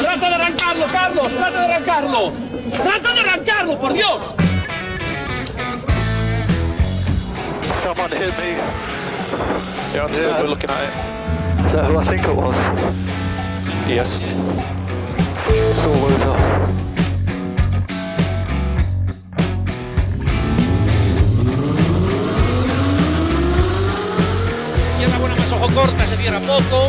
¡Trata de arrancarlo, Carlos! ¡Trata de arrancarlo! ¡Trata de arrancarlo, por Dios! Someone hit me. Yeah, I'm still Yeah. looking at it. Is that who I think it was? Yes. Izquierda buena más ojo corta, se cierra poco.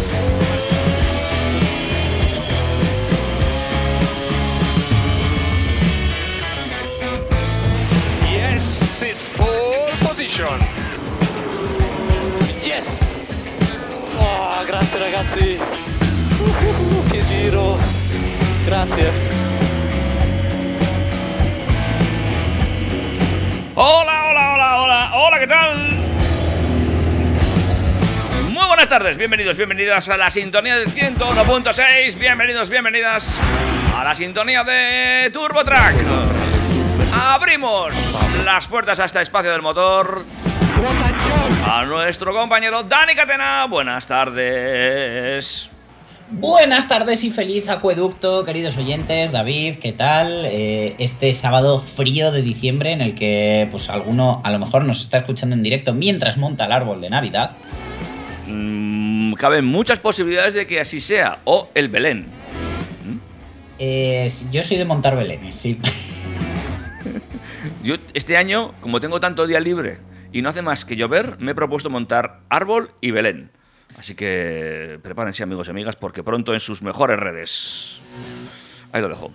Yes! Oh, grazie ragazzi. Uh, che giro. Grazie. Hola, hola, hola, hola, hola, ¿qué tal? Muy buenas tardes, bienvenidos, bienvenidas a la sintonía del 101.6, bienvenidos, bienvenidas a la sintonía de Turbo Track. Abrimos las puertas a este espacio del motor a nuestro compañero Dani Catena. Buenas tardes. Buenas tardes y feliz acueducto, queridos oyentes. David, ¿qué tal? Eh, este sábado frío de diciembre en el que pues alguno a lo mejor nos está escuchando en directo mientras monta el árbol de Navidad. Mm, caben muchas posibilidades de que así sea, o el Belén. Eh, yo soy de montar belenes, sí. Yo este año, como tengo tanto día libre y no hace más que llover, me he propuesto montar árbol y Belén. Así que prepárense amigos y amigas porque pronto en sus mejores redes. Ahí lo dejo.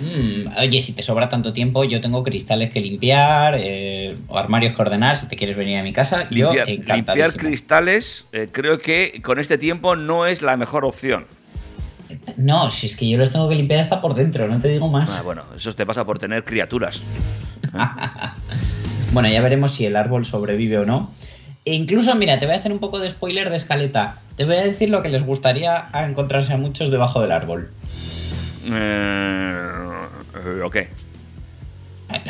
Mm, oye, si te sobra tanto tiempo, yo tengo cristales que limpiar eh, o armarios que ordenar. Si te quieres venir a mi casa, Limpiar, yo limpiar cristales eh, creo que con este tiempo no es la mejor opción. No, si es que yo los tengo que limpiar hasta por dentro, no te digo más. Ah, bueno, eso te pasa por tener criaturas. Bueno, ya veremos si el árbol sobrevive o no. E incluso, mira, te voy a hacer un poco de spoiler de escaleta. Te voy a decir lo que les gustaría a encontrarse a muchos debajo del árbol. Eh, eh, ok. Eh,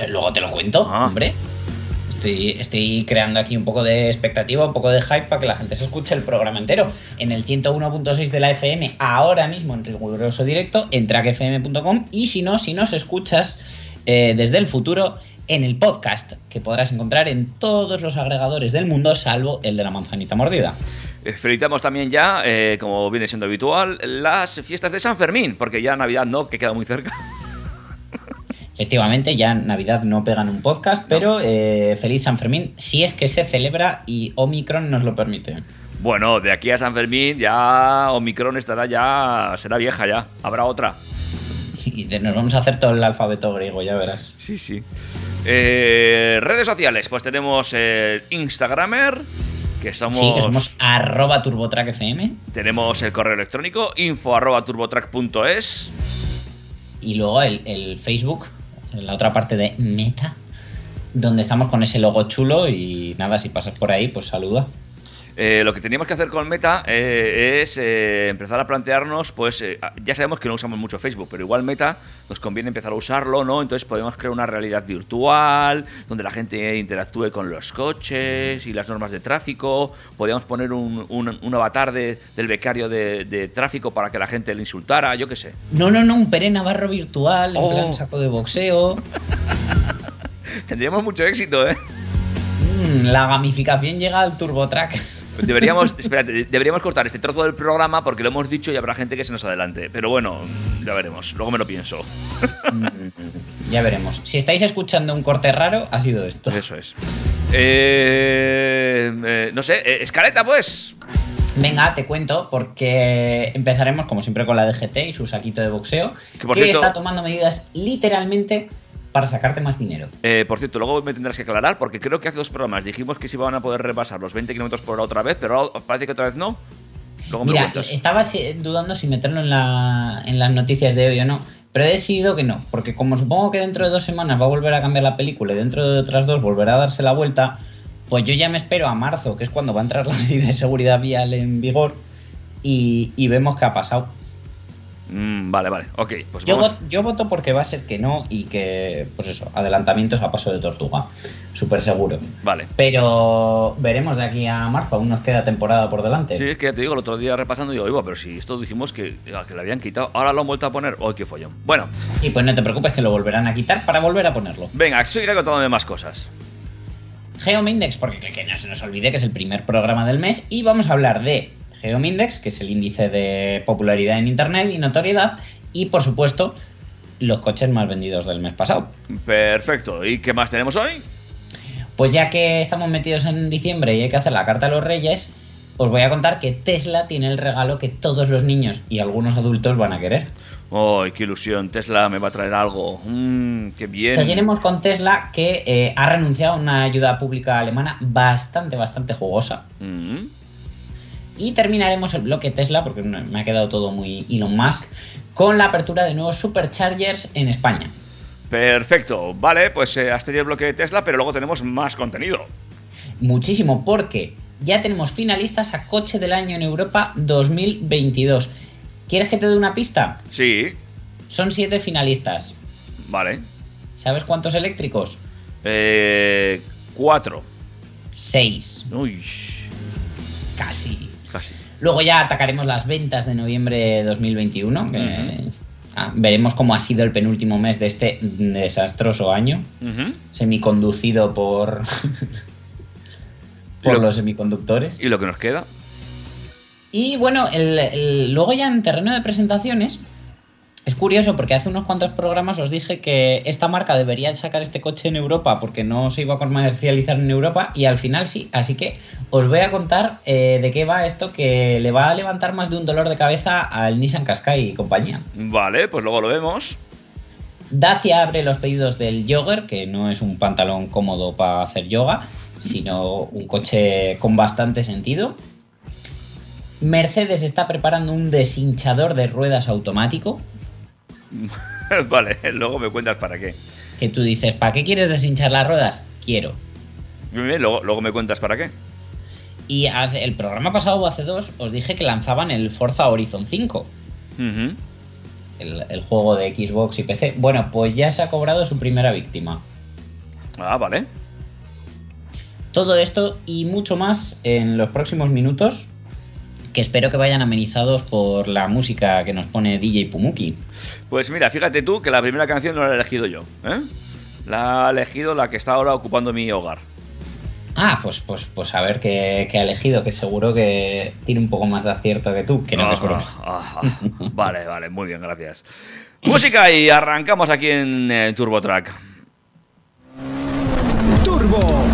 Luego te lo cuento, Ah. hombre. Estoy, creando aquí un poco de expectativa, un poco de hype para que la gente se escuche el programa entero. En el 101.6 de la FM, ahora mismo en riguroso directo, en trackfm.com. Y si no, si nos escuchas eh, desde el futuro, en el podcast, que podrás encontrar en todos los agregadores del mundo, salvo el de la manzanita mordida. Felicitamos también ya, eh, como viene siendo habitual, las fiestas de San Fermín, porque ya Navidad no, que queda muy cerca. Efectivamente, ya en Navidad no pegan un podcast, pero eh, feliz San Fermín, si es que se celebra y Omicron nos lo permite. Bueno, de aquí a San Fermín ya Omicron estará ya, será vieja ya, habrá otra. Sí, nos vamos a hacer todo el alfabeto griego, ya verás. Sí, sí. Eh, redes sociales, pues tenemos el Instagramer, que somos, Sí, que somos arroba turbotrackfm tenemos el correo electrónico info arroba turbotrack.es. y luego el, el Facebook, la otra parte de Meta, donde estamos con ese logo chulo y nada, si pasas por ahí, pues saluda. Eh, lo que teníamos que hacer con Meta eh, es eh, empezar a plantearnos, pues ya sabemos que no usamos mucho Facebook, pero igual Meta nos conviene empezar a usarlo, ¿no? Entonces podemos crear una realidad virtual donde la gente interactúe con los coches y las normas de tráfico. Podríamos poner un, un- un avatar de- del becario de, de tráfico para que la gente le insultara, yo qué sé. No, no, no, un Pere Navarro virtual, en Oh. plan saco de boxeo. Tendríamos mucho éxito, ¿eh? Mm, la gamificación llega al TurboTrack. Deberíamos, espérate, deberíamos cortar este trozo del programa porque lo hemos dicho y habrá gente que se nos adelante. Pero bueno, ya veremos. Luego me lo pienso. Mm, ya veremos. Si estáis escuchando un corte raro, ha sido esto. Eso es. Eh, eh, no sé, eh, escaleta, pues. Venga, te cuento, porque empezaremos como siempre con la DGT y su saquito de boxeo, Que que, por cierto- está tomando medidas literalmente para sacarte más dinero. Eh, por cierto, luego me tendrás que aclarar porque creo que hace dos programas dijimos que se iban a poder repasar los 20 kilómetros por hora otra vez, pero ahora parece que otra vez no. Luego me Mira, estaba dudando si meterlo en, la, en las noticias de hoy o no, Pero he decidido que no, porque como supongo que dentro de dos semanas va a volver a cambiar la película y dentro de otras dos volverá a darse la vuelta, pues yo ya me espero a marzo, que es cuando va a entrar la ley de seguridad vial en vigor, y, y vemos qué ha pasado. Mm, vale, vale. Ok, pues Yo, vamos. vo- yo voto porque va a ser que no y que, pues eso, adelantamientos a paso de tortuga. Súper seguro. Vale. Pero veremos de aquí a marzo, aún nos queda temporada por delante. Sí, es que ya te digo, el otro día repasando, digo, iba, pero si esto dijimos que, que le habían quitado, ahora lo han vuelto a poner. ¡Ay, qué follón! Bueno, Y pues no te preocupes que lo volverán a quitar para volver a ponerlo. venga, sigue contándome más cosas. Geomindex, porque que, que no se nos olvide que es el primer programa del mes y vamos a hablar de Geomindex, que es el índice de popularidad en Internet y notoriedad, y por supuesto los coches más vendidos del mes pasado. Perfecto. ¿Y qué más tenemos hoy? Pues ya que estamos metidos en diciembre y hay que hacer la carta a los reyes, os voy a contar que Tesla tiene el regalo que todos los niños y algunos adultos van a querer. ¡Ay, qué ilusión! Tesla me va a traer algo. Mmm, qué bien. Seguiremos con Tesla, que eh, ha renunciado a una ayuda pública alemana bastante, bastante jugosa. Mm, Y terminaremos el bloque Tesla, porque me ha quedado todo muy Elon Musk, con la apertura de nuevos superchargers en España. Perfecto. Vale, pues eh, hasta ahí el bloque de Tesla, pero luego tenemos más contenido. Muchísimo, porque ya tenemos finalistas a Coche del Año en Europa 2022. ¿Quieres que te dé una pista? Sí, Son siete finalistas. vale. ¿Sabes cuántos eléctricos? Eh, cuatro. Seis. Uy, Casi. Casi. Luego ya atacaremos las ventas de noviembre de 2021. que, Ujú. ah, veremos cómo ha sido el penúltimo mes de este desastroso año. Semiconducido por. por Lo- los semiconductores. ¿Y lo que nos queda? Y bueno, el- el- luego ya en terreno de presentaciones. Es curioso porque hace unos cuantos programas os dije que esta marca debería sacar este coche en Europa porque no se iba a comercializar en Europa y al final sí. Así que os voy a contar eh, de qué va esto que le va a levantar más de un dolor de cabeza al Nissan Qashqai y compañía. Vale, pues luego lo vemos. Dacia abre los pedidos del Jogger, que no es un pantalón cómodo para hacer yoga, sino un coche con bastante sentido. Mercedes está preparando un deshinchador de ruedas automático, vale, luego me cuentas para qué. que tú dices, ¿para qué quieres deshinchar las ruedas? Quiero. Luego, luego me cuentas para qué. Y hace- el programa pasado o hace dos os dije que lanzaban el Forza Horizon 5, Ujú. el, el juego de Xbox y PC. Bueno, pues ya se ha cobrado su primera víctima. Ah, vale. Todo esto y mucho más en los próximos minutos, que espero que vayan amenizados por la música que nos pone DJ Pumuki. Pues mira, fíjate tú que la primera canción no la he elegido yo. ¿eh? La ha elegido la que está ahora ocupando mi hogar. Ah, pues, pues, pues a ver qué, qué ha elegido, que seguro que tiene un poco más de acierto que tú, que no que es broma. Ah, ah, ah. Vale, vale, muy bien, gracias. Música y arrancamos aquí en eh, Turbo Track. Turbo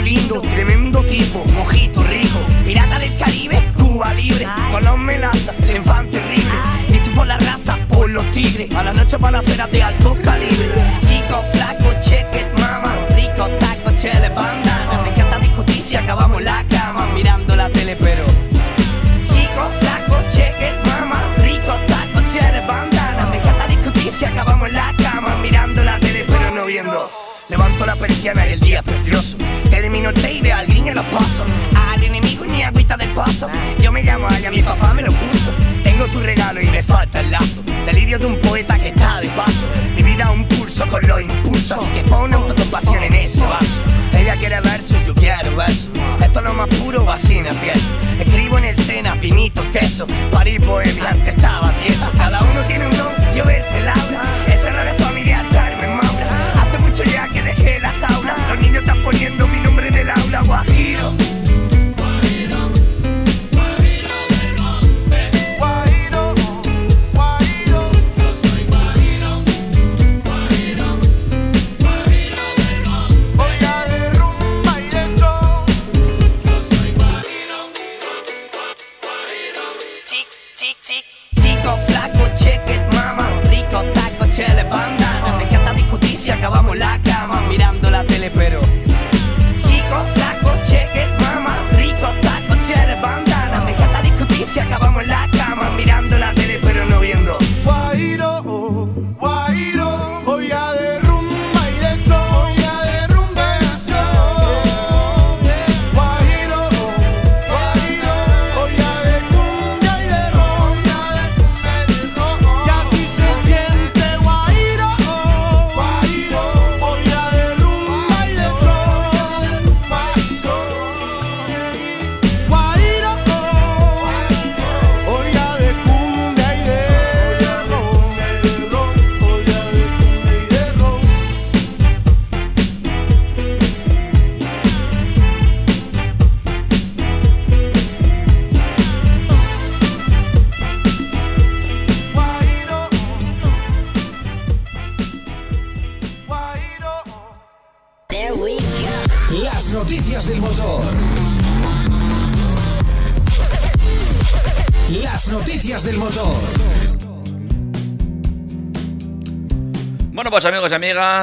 lindo, tremendo tipo, mojito rico. Pirata del Caribe, Cuba libre. Con los melazas, el infante terrible. Dice por la raza, por los tigres. A la noche balaceras de alto Mi vida un pulso con los impulsos Así que pone autocompasión en ese vaso. Ella quiere verso, yo quiero verso. Esto es lo más puro, vacina piel Escribo en el Sena, pinito, queso. París, bohemia, antes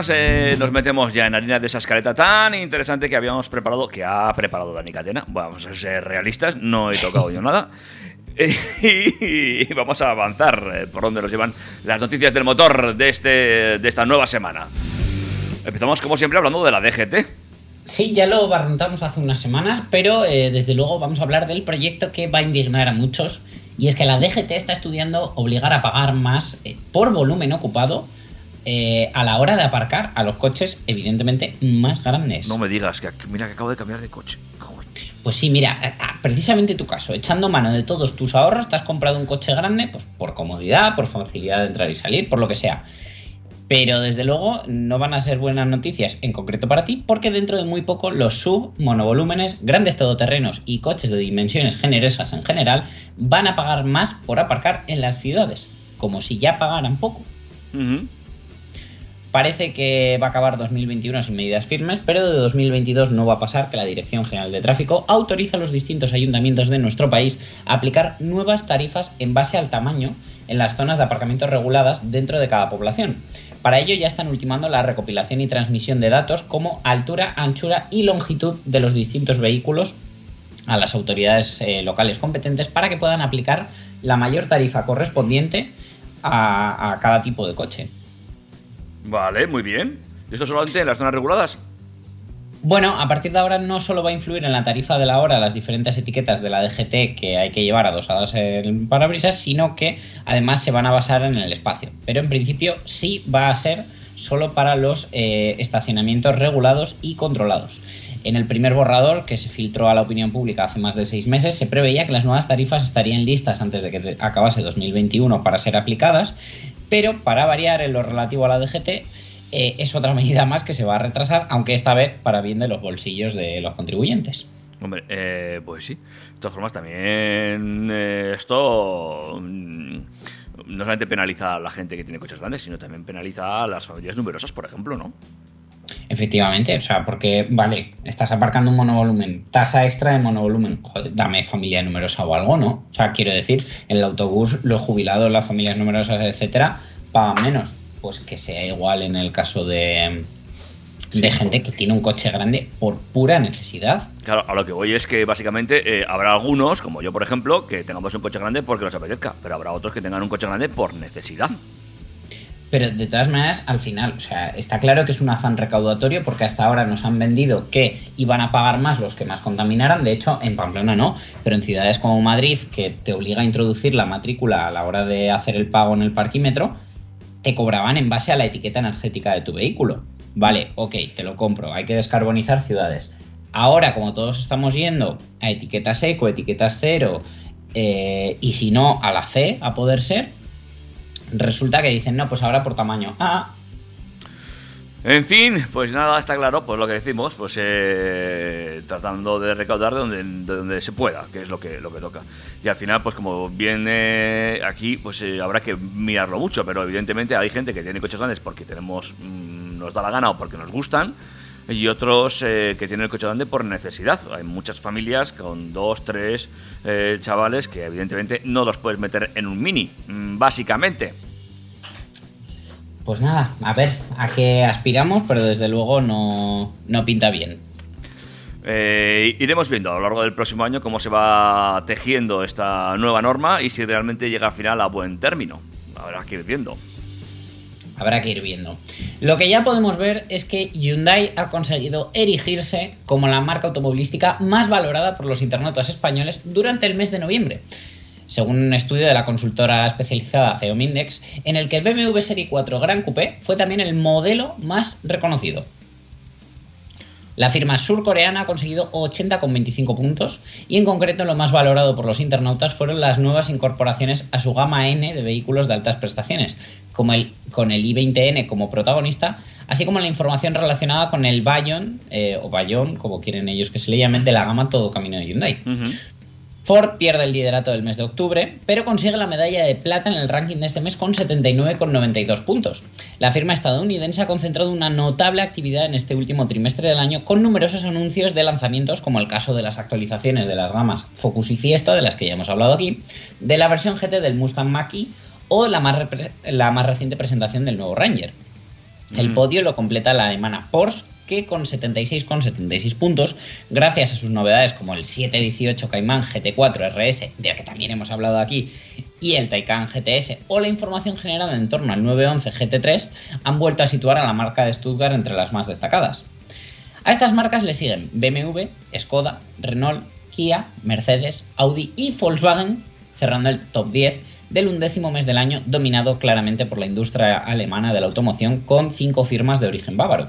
eh, nos metemos ya en harina de esa escaleta tan interesante que habíamos preparado, que ha preparado Dani Catena. Vamos a ser realistas, no he tocado yo nada. y vamos a avanzar eh, por donde nos llevan las noticias del motor de, este, de esta nueva semana. Empezamos como siempre hablando de la DGT. Sí, ya lo barruntamos hace unas semanas, pero eh, desde luego vamos a hablar del proyecto que va a indignar a muchos. Y es que la DGT está estudiando obligar a pagar más por volumen ocupado eh, a la hora de aparcar a los coches, evidentemente, más grandes. No me digas que mira que acabo de cambiar de coche. Joder. Pues sí, mira, precisamente tu caso, echando mano de todos tus ahorros, te has comprado un coche grande, pues por comodidad, por facilidad de entrar y salir, por lo que sea. Pero desde luego no van a ser buenas noticias en concreto para ti, porque dentro de muy poco los sub, monovolúmenes, grandes todoterrenos y coches de dimensiones generosas en general van a pagar más por aparcar en las ciudades, como si ya pagaran poco. Parece que va a acabar 2021 sin medidas firmes, pero de 2022 no va a pasar que la Dirección General de Tráfico autoriza a los distintos ayuntamientos de nuestro país a aplicar nuevas tarifas en base al tamaño en las zonas de aparcamiento reguladas dentro de cada población. Para ello ya están ultimando la recopilación y transmisión de datos como altura, anchura y longitud de los distintos vehículos a las autoridades eh, locales competentes para que puedan aplicar la mayor tarifa correspondiente a- a cada tipo de coche. Vale, muy bien. ¿Y esto solamente en las zonas reguladas? Bueno, a partir de ahora no solo va a influir en la tarifa de la hora las diferentes etiquetas de la DGT que hay que llevar adosadas en parabrisas, sino que además se van a basar en el espacio. Pero en principio sí va a ser solo para los eh, estacionamientos regulados y controlados. En el primer borrador que se filtró a la opinión pública hace más de seis meses, se preveía que las nuevas tarifas estarían listas antes de que acabase 2021 para ser aplicadas, pero para variar en lo relativo a la DGT, eh, es otra medida más que se va a retrasar, aunque esta vez para bien de los bolsillos de los contribuyentes. Hombre, eh, pues sí. De todas formas, también eh, esto mm, no solamente penaliza a la gente que tiene coches grandes, sino también penaliza a las familias numerosas, por ejemplo, ¿no? Efectivamente, o sea, porque, vale, estás aparcando un monovolumen, tasa extra de monovolumen, joder, dame familia numerosa o algo, ¿no? O sea, quiero decir, en el autobús, los jubilados, las familias numerosas, etcétera, pagan menos. Pues que sea igual en el caso de, de Sí. gente que tiene un coche grande por pura necesidad. Claro, a lo que voy es que básicamente eh, habrá algunos, como yo por ejemplo, que tengamos un coche grande porque nos apetezca, pero habrá otros que tengan un coche grande por necesidad. Pero de todas maneras, al final, o sea, está claro que es un afán recaudatorio porque hasta ahora nos han vendido que iban a pagar más los que más contaminaran. De hecho, en Pamplona no, pero en ciudades como Madrid, que te obliga a introducir la matrícula a la hora de hacer el pago en el parquímetro, te cobraban en base a la etiqueta energética de tu vehículo. Vale, ok, te lo compro, hay que descarbonizar ciudades. Ahora, como todos estamos yendo a etiquetas eco, etiquetas cero, eh, y si no, a la C, a poder ser, resulta que dicen, no, pues ahora por tamaño. Ah, En fin, pues nada, está claro, pues lo que decimos, pues eh, tratando de recaudar de donde, de donde se pueda, que es lo que, lo que toca. Y al final, pues como viene aquí, pues eh, habrá que mirarlo mucho, pero evidentemente hay gente que tiene coches grandes porque tenemos, mm, nos da la gana o porque nos gustan, y otros eh, que tienen el coche grande por necesidad. Hay muchas familias con dos, tres eh, chavales que evidentemente no los puedes meter en un mini, mm, básicamente. pues nada, a ver a qué aspiramos, pero desde luego no, no pinta bien. Eh, iremos viendo a lo largo del próximo año cómo se va tejiendo esta nueva norma y si realmente llega al final a buen término. Habrá que ir viendo. Habrá que ir viendo. Lo que ya podemos ver es que Hyundai ha conseguido erigirse como la marca automovilística más valorada por los internautas españoles durante el mes de noviembre. Según un estudio de la consultora especializada Geomindex, en el que el BMW Serie 4 Gran Coupé fue también el modelo más reconocido. La firma surcoreana ha conseguido 80,25 puntos y en concreto lo más valorado por los internautas fueron las nuevas incorporaciones a su gama N de vehículos de altas prestaciones, como el, con el i20N como protagonista, así como la información relacionada con el Bayon, eh, o Bayon, como quieren ellos que se le llamen, de la gama Todo Camino de Hyundai. Ford pierde el liderato del mes de octubre, pero consigue la medalla de plata en el ranking de este mes con 79,92 puntos. La firma estadounidense ha concentrado una notable actividad en este último trimestre del año con numerosos anuncios de lanzamientos, como el caso de las actualizaciones de las gamas Focus y Fiesta, de las que ya hemos hablado aquí, de la versión GT del Mustang Mach-E o la más, la más reciente presentación del nuevo Ranger. El podio lo completa la alemana Porsche que con 76,76 puntos, gracias a sus novedades como el 718 Cayman GT4 RS, de que también hemos hablado aquí, y el Taycan GTS, o la información generada en torno al 911 GT3, han vuelto a situar a la marca de Stuttgart entre las más destacadas. A estas marcas le siguen BMW, Skoda, Renault, Kia, Mercedes, Audi y Volkswagen, cerrando el top 10 del undécimo mes del año, dominado claramente por la industria alemana de la automoción, con cinco firmas de origen bávaro.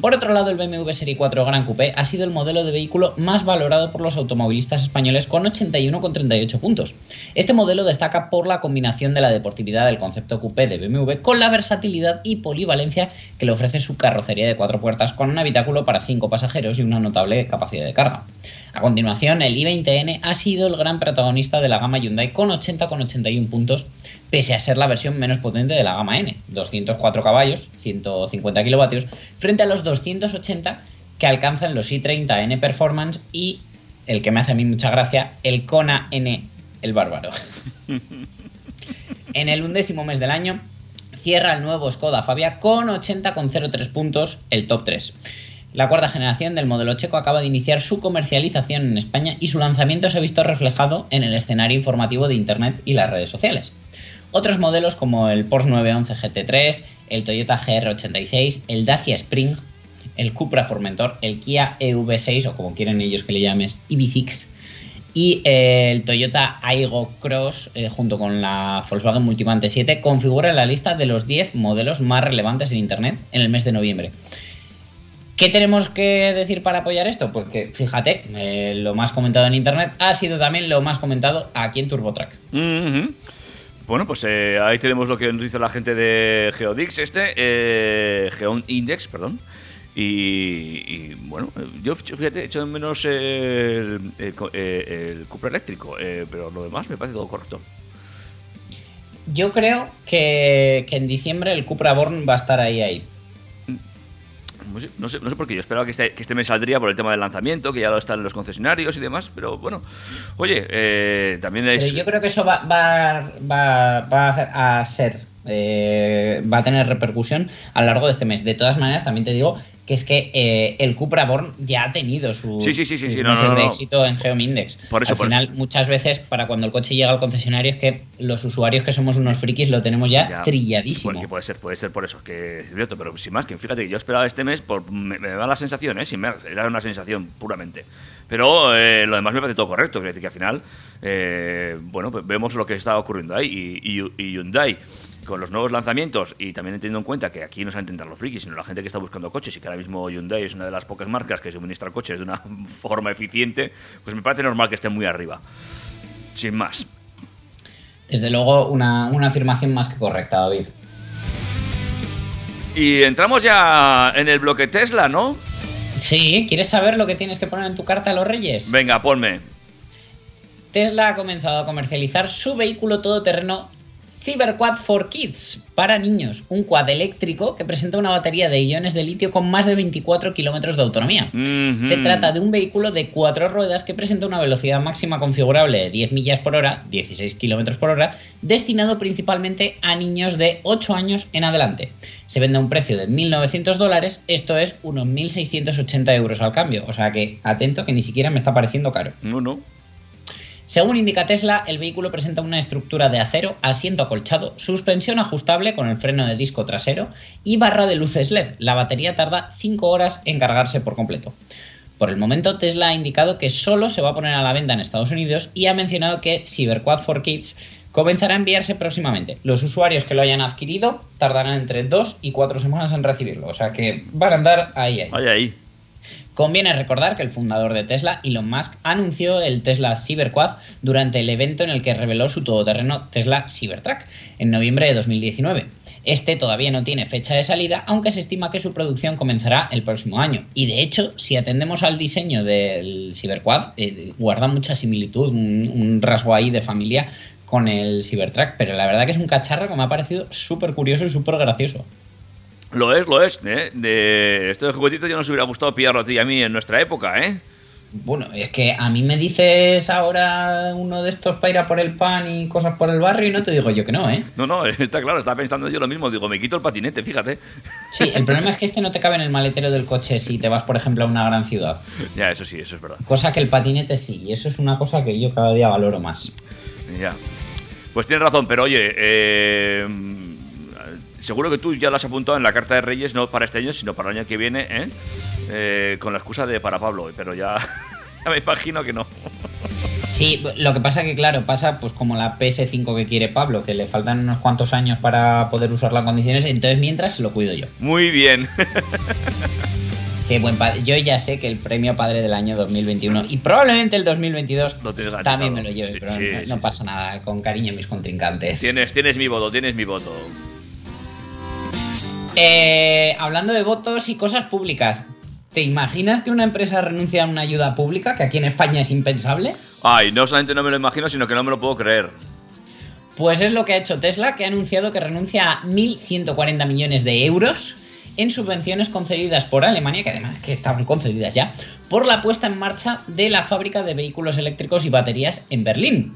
Por otro lado, el BMW Serie 4 Gran Coupé ha sido el modelo de vehículo más valorado por los automovilistas españoles con 81,38 puntos. Este modelo destaca por la combinación de la deportividad del concepto coupé de BMW con la versatilidad y polivalencia que le ofrece su carrocería de cuatro puertas con un habitáculo para cinco pasajeros y una notable capacidad de carga. A continuación, el i20N ha sido el gran protagonista de la gama Hyundai con 80,81 puntos, pese a ser la versión menos potente de la gama N, 204 caballos, 150 kilovatios, frente a los 280 que alcanzan los i30 N Performance y el que me hace a mí mucha gracia, el Kona N, el bárbaro. en el undécimo mes del año cierra el nuevo Skoda Fabia con 80,03 puntos, el top 3. La cuarta generación del modelo checo acaba de iniciar su comercialización en España y su lanzamiento se ha visto reflejado en el escenario informativo de Internet y las redes sociales. Otros modelos como el Porsche 911 GT3, el Toyota GR86, el Dacia Spring, el Cupra Formentor, el Kia EV6 o como quieren ellos que le llames EV6 y eh, el Toyota Aygo Cross eh, junto con la Volkswagen Multivan T7 configuran la lista de los 10 modelos más relevantes en Internet en el mes de noviembre. ¿Qué tenemos que decir para apoyar esto? Porque fíjate, eh, lo más comentado en internet ha sido también lo más comentado aquí en TurboTrack. Mhm. Bueno, pues eh, ahí tenemos lo que nos dice la gente de Geodix, este, eh, Geoindex, perdón. Y, bueno, yo fíjate, he hecho de menos el, el, eh, Cupra eléctrico, eh, pero lo demás me parece todo correcto. Yo creo que, que en diciembre el Cupra Born va a estar ahí ahí. No sé, no sé, no por qué, yo esperaba que este, que este me saldría por el tema del lanzamiento, que ya lo están los concesionarios y demás, pero bueno, oye, eh, también es... Yo creo que eso va, va, va, va a ser, eh, va a tener repercusión a lo largo de este mes. De todas maneras, también te digo que es que eh, el Cupra Born ya ha tenido sus, Sí, sí, sí, sí, sus sí, no, meses no, no, de éxito en Geomindex. Por eso, al por final, eso. muchas veces, para cuando el coche llega al concesionario, es que los usuarios que somos unos frikis lo tenemos ya, Ya, trilladísimo. Porque puede ser, puede ser por eso, que es cierto, pero sin más, que fíjate que yo esperaba este mes, por, me, me da la sensación, ¿eh? sin más, era una sensación puramente. Pero eh, lo demás me parece todo correcto, quiere decir que al final, eh, bueno, pues vemos lo que está ocurriendo ahí y, y- y Hyundai. Con los nuevos lanzamientos y también teniendo en cuenta que aquí no se intentar los frikis, sino la gente que está buscando coches y que ahora mismo Hyundai es una de las pocas marcas que suministra coches de una forma eficiente, pues me parece normal que esté muy arriba. Sin más. Desde luego, una, una afirmación más que correcta, David. Y entramos ya en el bloque Tesla, ¿no? Sí, ¿quieres saber lo que tienes que poner en tu carta a los Reyes? Venga, ponme. Tesla ha comenzado a comercializar su vehículo todoterreno CyberQuad for Kids para niños, un quad eléctrico que presenta una batería de iones de litio con más de 24 kilómetros de autonomía. Se trata de un vehículo de cuatro ruedas que presenta una velocidad máxima configurable de 10 millas por hora, 16 kilómetros por hora, destinado principalmente a niños de 8 años en adelante. Se vende a un precio de 1.900 dólares, esto es unos 1.680 euros al cambio, o sea que atento que ni siquiera me está pareciendo caro. No, no. Según indica Tesla, el vehículo presenta una estructura de acero, asiento acolchado, suspensión ajustable con el freno de disco trasero y barra de luces LED. La batería tarda 5 horas en cargarse por completo. Por el momento, Tesla ha indicado que solo se va a poner a la venta en Estados Unidos y ha mencionado que CyberQuad for Kids comenzará a enviarse próximamente. Los usuarios que lo hayan adquirido tardarán entre 2 y 4 semanas en recibirlo, o sea que van a andar ahí. ahí. Vaya ahí. Conviene recordar que el fundador de Tesla, Elon Musk, anunció el Tesla Cyberquad durante el evento en el que reveló su todoterreno Tesla Cybertruck en noviembre de 2019. Este todavía no tiene fecha de salida, aunque se estima que su producción comenzará el próximo año. Y de hecho, si atendemos al diseño del Cyberquad, eh, guarda mucha similitud, un, un rasgo ahí de familia con el Cybertruck, pero la verdad que es un cacharro que me ha parecido súper curioso y súper gracioso. Lo es, lo es. ¿eh? De estos juguetitos ya nos hubiera gustado pillarlo a ti y a mí en nuestra época, ¿eh? Bueno, es que a mí me dices ahora uno de estos para ir a por el pan y cosas por el barrio y no te digo yo que no, ¿eh? No, no, está claro, estaba pensando yo lo mismo. Digo, me quito el patinete, fíjate. Sí, el problema es que este no te cabe en el maletero del coche si te vas, por ejemplo, a una gran ciudad. Ya, eso sí, eso es verdad. Cosa que el patinete sí, y eso es una cosa que yo cada día valoro más. Ya. Pues tienes razón, pero oye, eh, seguro que tú ya lo has apuntado en la carta de Reyes, no para este año, sino para el año que viene, ¿eh? Eh, con la excusa de para Pablo, pero ya, ya me imagino que no. Sí, lo que pasa que claro, pasa pues como la PS5 que quiere Pablo, que le faltan unos cuantos años para poder usarla en condiciones, entonces mientras lo cuido yo. Muy bien. Qué buen padre. Yo ya sé que el premio padre del año 2021 y probablemente el 2022 Lo también me lo lleve, Sí, pero sí, no, no sí. pasa nada, con cariño a mis contrincantes. Tienes, tienes mi voto, tienes mi voto. Eh, hablando de votos y cosas públicas, ¿te imaginas que una empresa renuncia a una ayuda pública, que aquí en España es impensable? Ay, no solamente no me lo imagino, sino que no me lo puedo creer. Pues es lo que ha hecho Tesla, que ha anunciado que renuncia a 1.140 millones de euros en subvenciones concedidas por Alemania, que además que estaban concedidas ya, por la puesta en marcha de la fábrica de vehículos eléctricos y baterías en Berlín.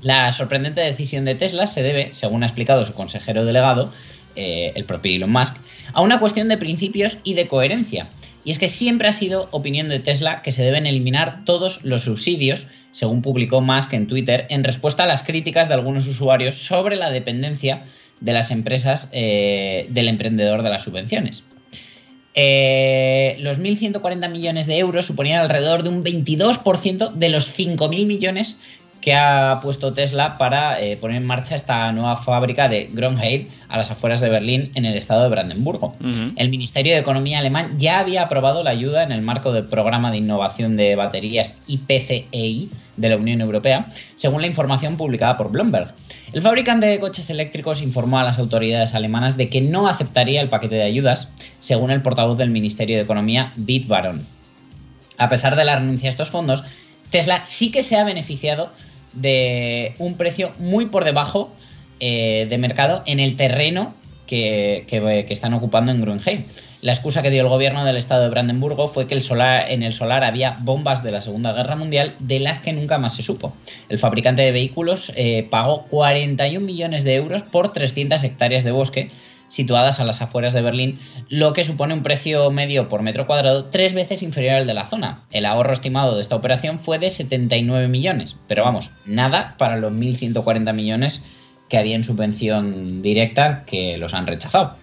La sorprendente decisión de Tesla se debe, según ha explicado su consejero delegado, eh, el propio Elon Musk, a una cuestión de principios y de coherencia. Y es que siempre ha sido opinión de Tesla que se deben eliminar todos los subsidios, según publicó Musk en Twitter, en respuesta a las críticas de algunos usuarios sobre la dependencia de las empresas eh, del emprendedor de las subvenciones. Eh, los 1.140 millones de euros suponían alrededor de un 22% de los 5.000 millones que ha puesto Tesla para eh, poner en marcha esta nueva fábrica de Grönheim a las afueras de Berlín en el estado de Brandenburgo. El Ministerio de Economía alemán ya había aprobado la ayuda en el marco del Programa de Innovación de Baterías IPCEI de la Unión Europea, según la información publicada por Bloomberg. El fabricante de coches eléctricos informó a las autoridades alemanas de que no aceptaría el paquete de ayudas, según el portavoz del Ministerio de Economía, Bit Baron. A pesar de la renuncia a estos fondos, Tesla sí que se ha beneficiado de un precio muy por debajo eh, de mercado en el terreno que, que- están ocupando en Grünheim. La excusa que dio el gobierno del estado de Brandenburgo fue que el solar, en el solar había bombas de la Segunda Guerra Mundial de las que nunca más se supo. El fabricante de vehículos eh, pagó 41 millones de euros por 300 hectáreas de bosque situadas a las afueras de Berlín, lo que supone un precio medio por metro cuadrado tres veces inferior al de la zona. El ahorro estimado de esta operación fue de 79 millones, pero vamos, nada para los 1.140 millones que había en subvención directa que los han rechazado.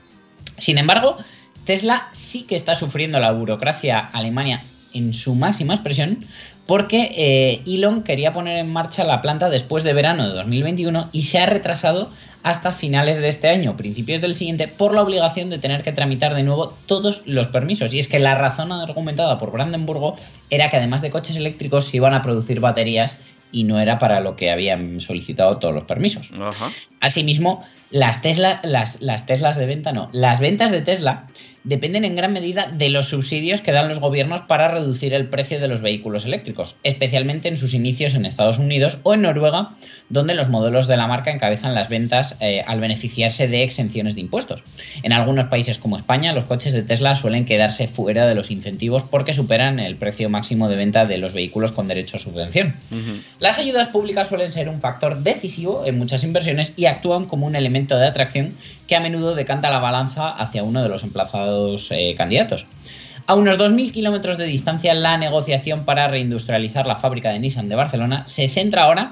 Sin embargo, Tesla sí que está sufriendo la burocracia alemana en su máxima expresión porque eh, Elon quería poner en marcha la planta después de verano de 2021 y se ha retrasado hasta finales de este año, principios del siguiente, por la obligación de tener que tramitar de nuevo todos los permisos. Y es que la razón argumentada por Brandenburgo era que además de coches eléctricos se iban a producir baterías y no era para lo que habían solicitado todos los permisos. Ajá. Asimismo, las, Tesla, las, las Teslas de venta no. Las ventas de Tesla dependen en gran medida de los subsidios que dan los gobiernos para reducir el precio de los vehículos eléctricos, especialmente en sus inicios en Estados Unidos o en Noruega, donde los modelos de la marca encabezan las ventas eh, al beneficiarse de exenciones de impuestos. En algunos países como España, los coches de Tesla suelen quedarse fuera de los incentivos porque superan el precio máximo de venta de los vehículos con derecho a subvención. Las ayudas públicas suelen ser un factor decisivo en muchas inversiones y actúan como un elemento de atracción que a menudo decanta la balanza hacia uno de los emplazados eh, candidatos. A unos 2.000 kilómetros de distancia, la negociación para reindustrializar la fábrica de Nissan de Barcelona se centra ahora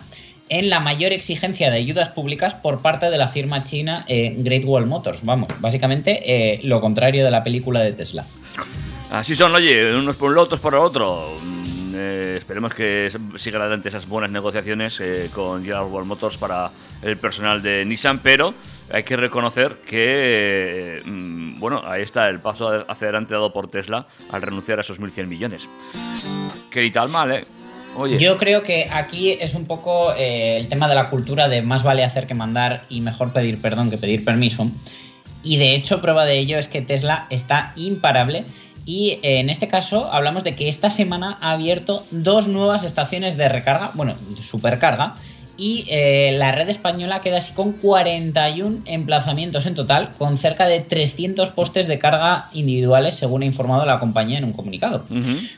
en la mayor exigencia de ayudas públicas por parte de la firma china eh, Great Wall Motors. Vamos, básicamente eh, lo contrario de la película de Tesla. Así son, oye, unos por otros por otro. Eh, esperemos que sigan adelante esas buenas negociaciones eh, con General World Motors para el personal de Nissan, pero hay que reconocer que, eh, mm, bueno, ahí está el paso hacia adelante dado por Tesla al renunciar a esos 1.100 millones. Que ni tal mal, ¿eh? Oye, Yo creo que aquí es un poco eh, el tema de la cultura de más vale hacer que mandar y mejor pedir perdón que pedir permiso. Y de hecho, prueba de ello es que Tesla está imparable. Y eh, en este caso hablamos de que esta semana ha abierto dos nuevas estaciones de recarga, bueno, supercarga, y eh, la red española queda así con 41 emplazamientos en total, con cerca de 300 postes de carga individuales, según ha informado la compañía en un comunicado.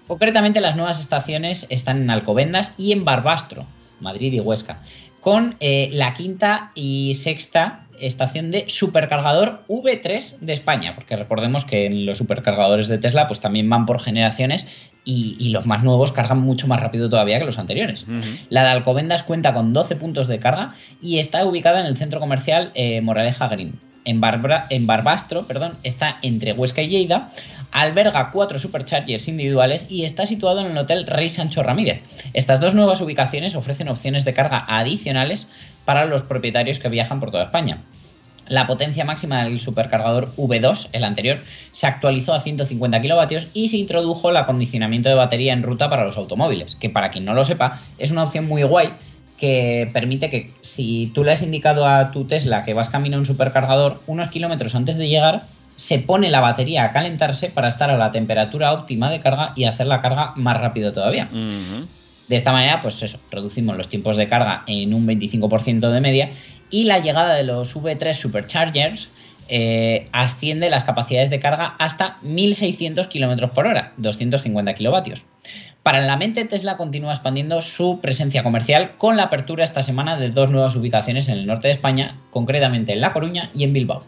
Concretamente, las nuevas estaciones están en Alcobendas y en Barbastro, Madrid y Huesca, con eh, la quinta y sexta estación de supercargador V3 de España, porque recordemos que en los supercargadores de Tesla pues también van por generaciones y, y los más nuevos cargan mucho más rápido todavía que los anteriores. La de Alcobendas cuenta con 12 puntos de carga y está ubicada en el centro comercial eh, Moraleja Green. En, Barbra- en Barbastro perdón, está entre Huesca y Lleida, alberga cuatro superchargers individuales y está situado en el Hotel Rey Sancho Ramírez. Estas dos nuevas ubicaciones ofrecen opciones de carga adicionales para los propietarios que viajan por toda España. La potencia máxima del supercargador V2, el anterior, se actualizó a 150 kilovatios y se introdujo el acondicionamiento de batería en ruta para los automóviles, que para quien no lo sepa es una opción muy guay que permite que si tú le has indicado a tu Tesla que vas camino a un supercargador, unos kilómetros antes de llegar, se pone la batería a calentarse para estar a la temperatura óptima de carga y hacer la carga más rápido todavía. De esta manera, pues eso, reducimos los tiempos de carga en un 25% de media y la llegada de los V3 Superchargers eh, asciende las capacidades de carga hasta 1600 km por hora, 250 kilovatios. Para la mente, Tesla continúa expandiendo su presencia comercial con la apertura esta semana de dos nuevas ubicaciones en el norte de España, concretamente en La Coruña y en Bilbao.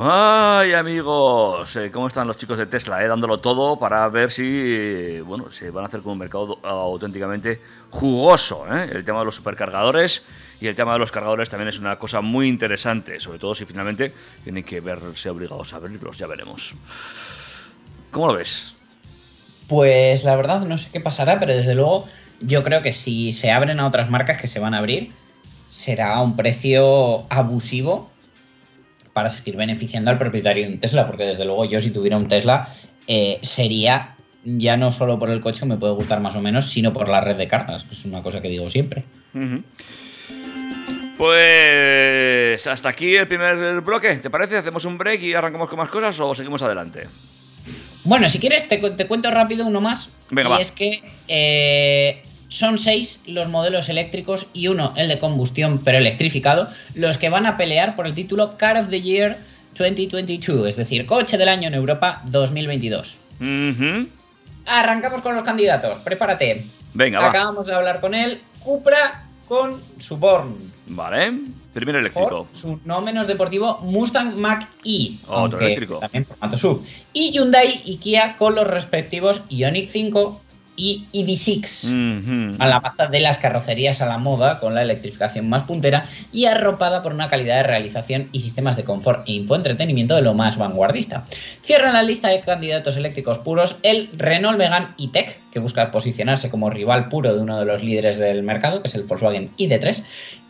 Ay, amigos, eh, ¿cómo están los chicos de Tesla? eh? Dándolo todo para ver si bueno, se van a hacer con un mercado auténticamente jugoso. ¿eh? El tema de los supercargadores y el tema de los cargadores también es una cosa muy interesante, sobre todo si finalmente tienen que verse obligados a abrirlos, ya veremos. ¿Cómo lo ves? Pues la verdad no sé qué pasará, pero desde luego yo creo que si se abren a otras marcas que se van a abrir, será un precio abusivo para seguir beneficiando al propietario de un Tesla, porque desde luego yo si tuviera un Tesla eh, sería ya no solo por el coche que me puede gustar más o menos, sino por la red de cargas, que es una cosa que digo siempre. Pues hasta aquí el primer bloque, ¿te parece? ¿Hacemos un break y arrancamos con más cosas o seguimos adelante? Bueno, si quieres te, te cuento rápido uno más. Venga, y va. es que eh, son seis los modelos eléctricos y uno el de combustión pero electrificado, los que van a pelear por el título Car of the Year 2022, es decir, coche del año en Europa 2022. Ujú. Arrancamos con los candidatos, prepárate. Venga, va. Acabamos de hablar con él, Cupra con su Born. Vale, primero eléctrico. Por su no menos deportivo Mustang Mach-E. Otro eléctrico. También formato sub. Y Hyundai y Kia con los respectivos Ioniq 5 y EV6. Ujú. A la baza de las carrocerías a la moda, con la electrificación más puntera y arropada por una calidad de realización y sistemas de confort e infoentretenimiento de lo más vanguardista. Cierran la lista de candidatos eléctricos puros el Renault Megane E-Tech, que busca posicionarse como rival puro de uno de los líderes del mercado, que es el Volkswagen ID3.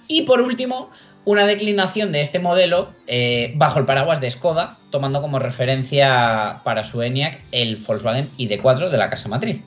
Y por último, una declinación de este modelo eh, bajo el paraguas de Skoda, tomando como referencia para su ENIAC el Volkswagen ID4 de la casa matriz.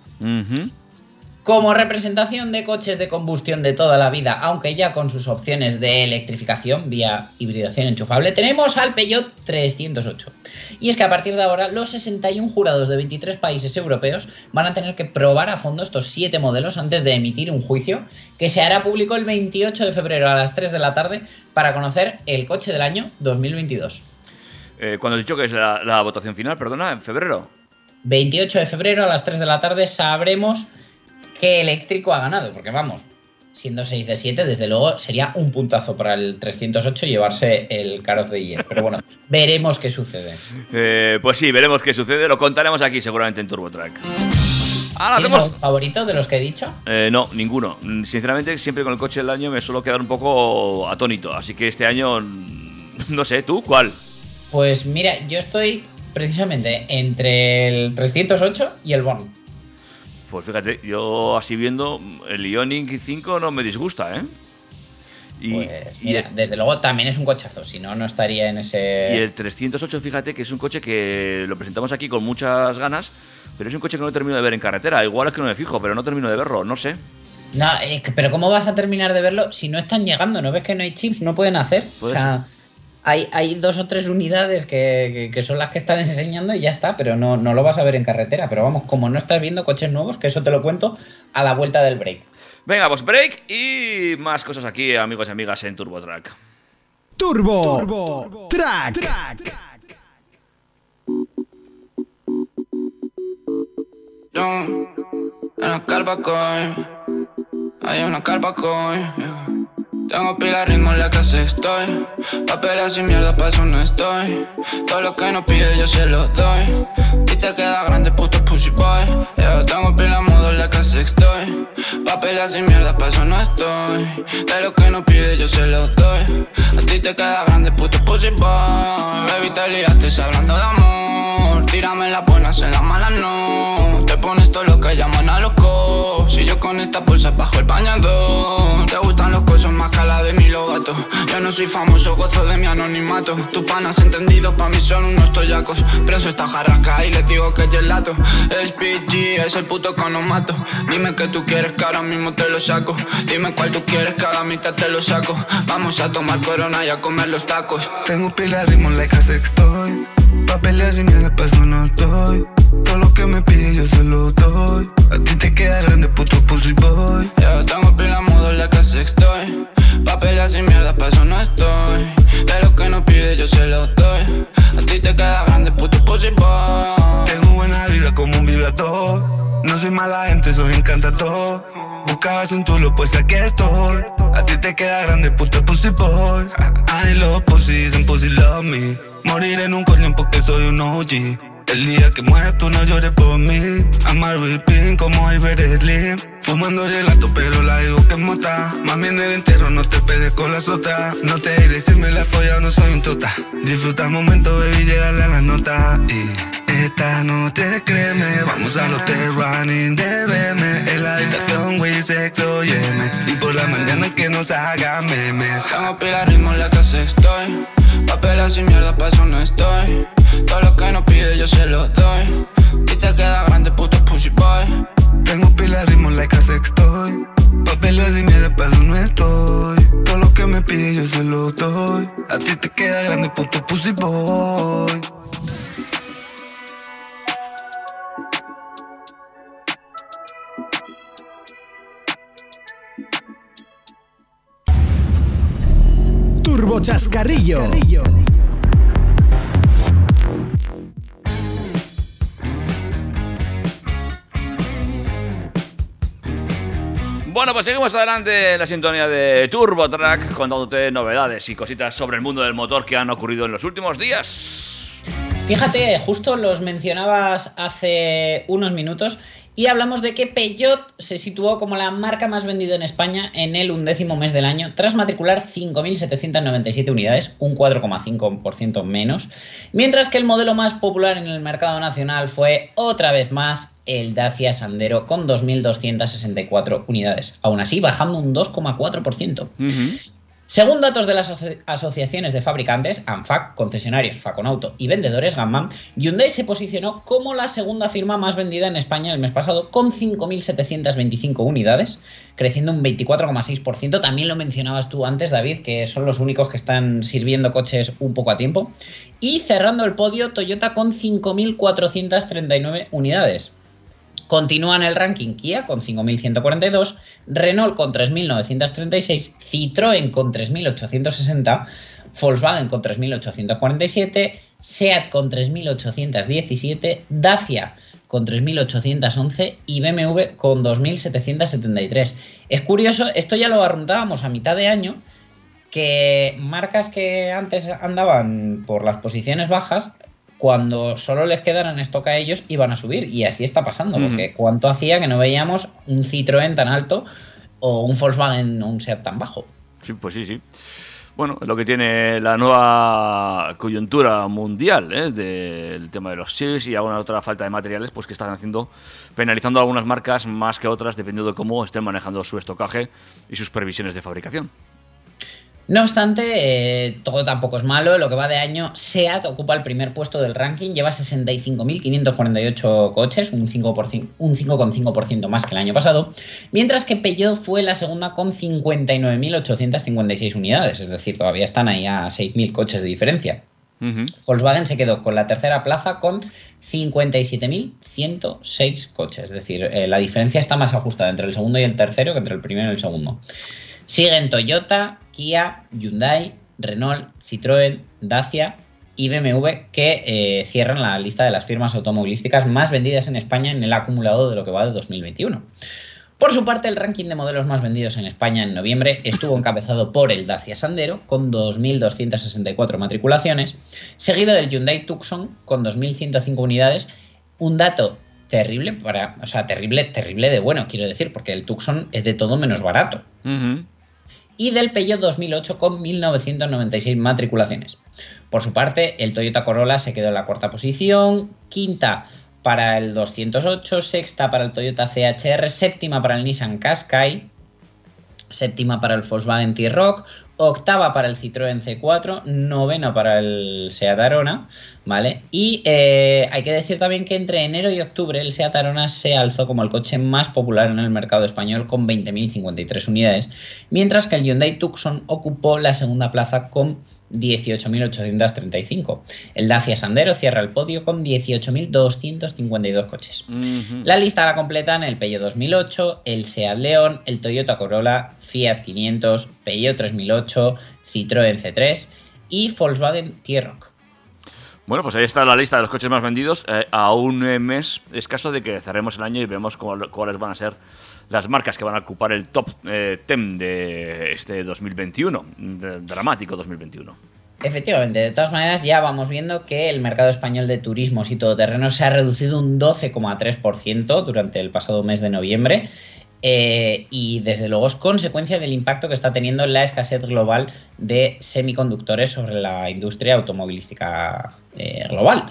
Como representación de coches de combustión de toda la vida, aunque ya con sus opciones de electrificación vía hibridación enchufable, tenemos al Peugeot 308. Y es que a partir de ahora, los 61 jurados de 23 países europeos van a tener que probar a fondo estos 7 modelos antes de emitir un juicio que se hará público el 28 de febrero a las 3 de la tarde para conocer el coche del año 2022. Eh, cuando has dicho que es la, la votación final, perdona, en febrero. 28 de febrero a las 3 de la tarde sabremos qué eléctrico ha ganado, porque vamos, siendo 6 de 7, desde luego sería un puntazo para el 308 llevarse el Car of the Year. Pero bueno, veremos qué sucede. Eh, pues sí, veremos qué sucede. Lo contaremos aquí seguramente en TurboTrack. Ahora ¿Tienes algún favorito de los que he dicho? Eh, no, ninguno. Mm, Sinceramente, siempre con el coche del año me suelo quedar un poco atónito. Así que este año, mm, no sé, ¿tú cuál? Pues mira, yo estoy precisamente entre el 308 y el Born. Pues fíjate, yo así viendo, el Ioniq 5 no me disgusta, ¿eh? Y, Pues y mira, el, desde luego también es un cochazo, si no, no estaría en ese... y el 308, fíjate que es un coche que lo presentamos aquí con muchas ganas, pero es un coche que no termino de ver en carretera. Igual es que no me fijo, pero no termino de verlo, no sé. No, eh, pero ¿cómo vas a terminar de verlo si no están llegando? ¿No ves que no hay chips? No pueden hacer. O sea, Hay, hay dos o tres unidades que, que- que son las que están enseñando y ya está, pero no, no lo vas a ver en carretera. Pero vamos, como no estás viendo coches nuevos, que eso te lo cuento a la vuelta del break. Venga, pues break y más cosas aquí, amigos y amigas, en TurboTrack. Turbo, Track. Yo, en la carpa coy, hay una carpa yeah. Tengo pila ritmo en la casa estoy. Papeles y mierda, pa' eso no estoy. Todo lo que no pide yo se lo doy. Y te queda grande, puto pussy boy. Yeah, tengo pila modo en la casa estoy. Papeles y mierda, pa' eso no estoy. De lo que no pide yo se lo doy. A ti te queda grande, puto pussy boy. Baby, te liaste hablando de amor. Tírame las buenas en las malas no. Te pones todo lo que llaman a los cops. Si yo con esta bolsa bajo el bañador. Te más que la de mi lobato. Yo no soy famoso, gozo de mi anonimato. Tus panas entendidos, pa' mí son unos toyacos. Preso esta jarrasca y les digo que es gelato. Es PG, es el puto que nos mato. Dime que tú quieres que ahora mismo te lo saco. Dime cuál tú quieres que a la mitad te lo saco. Vamos a tomar corona y a comer los tacos. Tengo pila de ritmo en la casa estoy. Papeles y mierda, pa' eso no estoy. Todo lo que me pide yo se lo doy. A ti te queda grande, puto pussy boy. Yo tengo pila modo en la casa estoy. Papeles y mierda, pa' eso no estoy. De lo que no pide yo se lo doy. A ti te queda grande, puto pussy boy. Tengo buena vibra como un vibrador. No soy mala gente, soy encantador. Buscabas un chulo, pues aquí estoy. A ti te queda grande, puto pussy boy. I love pussies and pussy love me. Morir en un coño porque soy un OG. El día que mueras tú no llores por mí. I'm a real pin como Iber Slim. Fumando gelato, pero la digo que mota. Mami en el entierro no te pegues con la sota. No te iré si me la he follado, no soy un chota. Disfruta el momento, baby, llegarle a la nota. Y esta noche créeme, vamos al hotel running de verme. En la habitación, wey, sexo, yeme. Y por la mañana que nos haga memes. Tengo pila de ritmo en la casa estoy. Papeles y mierda, pa' eso no estoy. Todo lo que no pide yo se lo doy. Y te queda grande, puto pussy boy. Tengo pila ritmo en la casa estoy. Papeles y mierda, pa' eso no estoy. Todo lo que me pide yo se lo doy. A ti te queda grande, puto pussy boy. Turbo Chascarrillo. Bueno, pues seguimos adelante en la sintonía de Turbo Track contándote novedades y cositas sobre el mundo del motor que han ocurrido en los últimos días. Fíjate, justo los mencionabas hace unos minutos y hablamos de que Peugeot se situó como la marca más vendida en España en el undécimo mes del año, tras matricular 5.797 unidades, un 4,5% menos, mientras que el modelo más popular en el mercado nacional fue otra vez más el Dacia Sandero con 2.264 unidades, aún así bajando un 2,4%. Según datos de las aso- asociaciones de fabricantes, ANFAC, concesionarios, Faconauto y vendedores Gamma, Hyundai se posicionó como la segunda firma más vendida en España el mes pasado, con 5.725 unidades, creciendo un 24,6%. También lo mencionabas tú antes, David, que son los únicos que están sirviendo coches un poco a tiempo. Y cerrando el podio, Toyota con 5.439 unidades. Continúan el ranking Kia con 5.142, Renault con 3.936, Citroën con 3.860, Volkswagen con 3.847, SEAT con 3.817, Dacia con 3.811 y BMW con 2.773. Es curioso, esto ya lo arruntábamos a mitad de año, que marcas que antes andaban por las posiciones bajas, cuando solo les quedaran stock a ellos, iban a subir. Y así está pasando, Ujú. porque cuánto hacía que no veíamos un Citroën tan alto o un Volkswagen o un SEAT tan bajo. Sí, pues sí, sí. Bueno, lo que tiene la nueva coyuntura mundial ¿eh? del tema de los chips y alguna otra falta de materiales, pues que están haciendo, penalizando a algunas marcas más que otras, dependiendo de cómo estén manejando su estocaje y sus previsiones de fabricación. No obstante, eh, todo tampoco es malo. Lo que va de año, SEAT ocupa el primer puesto del ranking, lleva 65.548 coches, un 5%, un 5,5% más que el año pasado, mientras que Peugeot fue la segunda con 59.856 unidades, es decir, todavía están ahí a 6.000 coches de diferencia. Volkswagen se quedó con la tercera plaza con 57.106 coches. Es decir, eh, la diferencia está más ajustada entre el segundo y el tercero que entre el primero y el segundo. Siguen Toyota, Kia, Hyundai, Renault, Citroën, Dacia y BMW que eh, cierran la lista de las firmas automovilísticas más vendidas en España en el acumulado de lo que va de 2021. Por su parte, el ranking de modelos más vendidos en España en noviembre estuvo encabezado por el Dacia Sandero, con 2.264 matriculaciones, seguido del Hyundai Tucson, con 2.105 unidades. Un dato terrible, para, o sea, terrible, terrible de bueno, quiero decir, porque el Tucson es de todo menos barato. Y del Peugeot 2008 con 1.996 matriculaciones. Por su parte, el Toyota Corolla se quedó en la cuarta posición, quinta para el 208, sexta para el Toyota CHR, séptima para el Nissan Qashqai, séptima para el Volkswagen T-Rock, octava para el Citroën C4, novena para el Seat Arona, ¿vale? Y eh, hay que decir también que entre enero y octubre el Seat Arona se alzó como el coche más popular en el mercado español con 20.053 unidades, mientras que el Hyundai Tucson ocupó la segunda plaza con 18.835. El Dacia Sandero cierra el podio con 18.252 coches. La lista la completan el Peugeot 2008, el Seat León, el Toyota Corolla, Fiat 500, Peugeot 3008, Citroën C3 y Volkswagen T-Roc. Bueno, pues ahí está la lista de los coches más vendidos. Eh, a un mes escaso de que cerremos el año y vemos cuáles van a ser las marcas que van a ocupar el top 10 eh, de este 2021, dramático 2021. Efectivamente, de todas maneras ya vamos viendo que el mercado español de turismos y todoterrenos se ha reducido un 12,3% durante el pasado mes de noviembre eh, y desde luego es consecuencia del impacto que está teniendo la escasez global de semiconductores sobre la industria automovilística eh, global.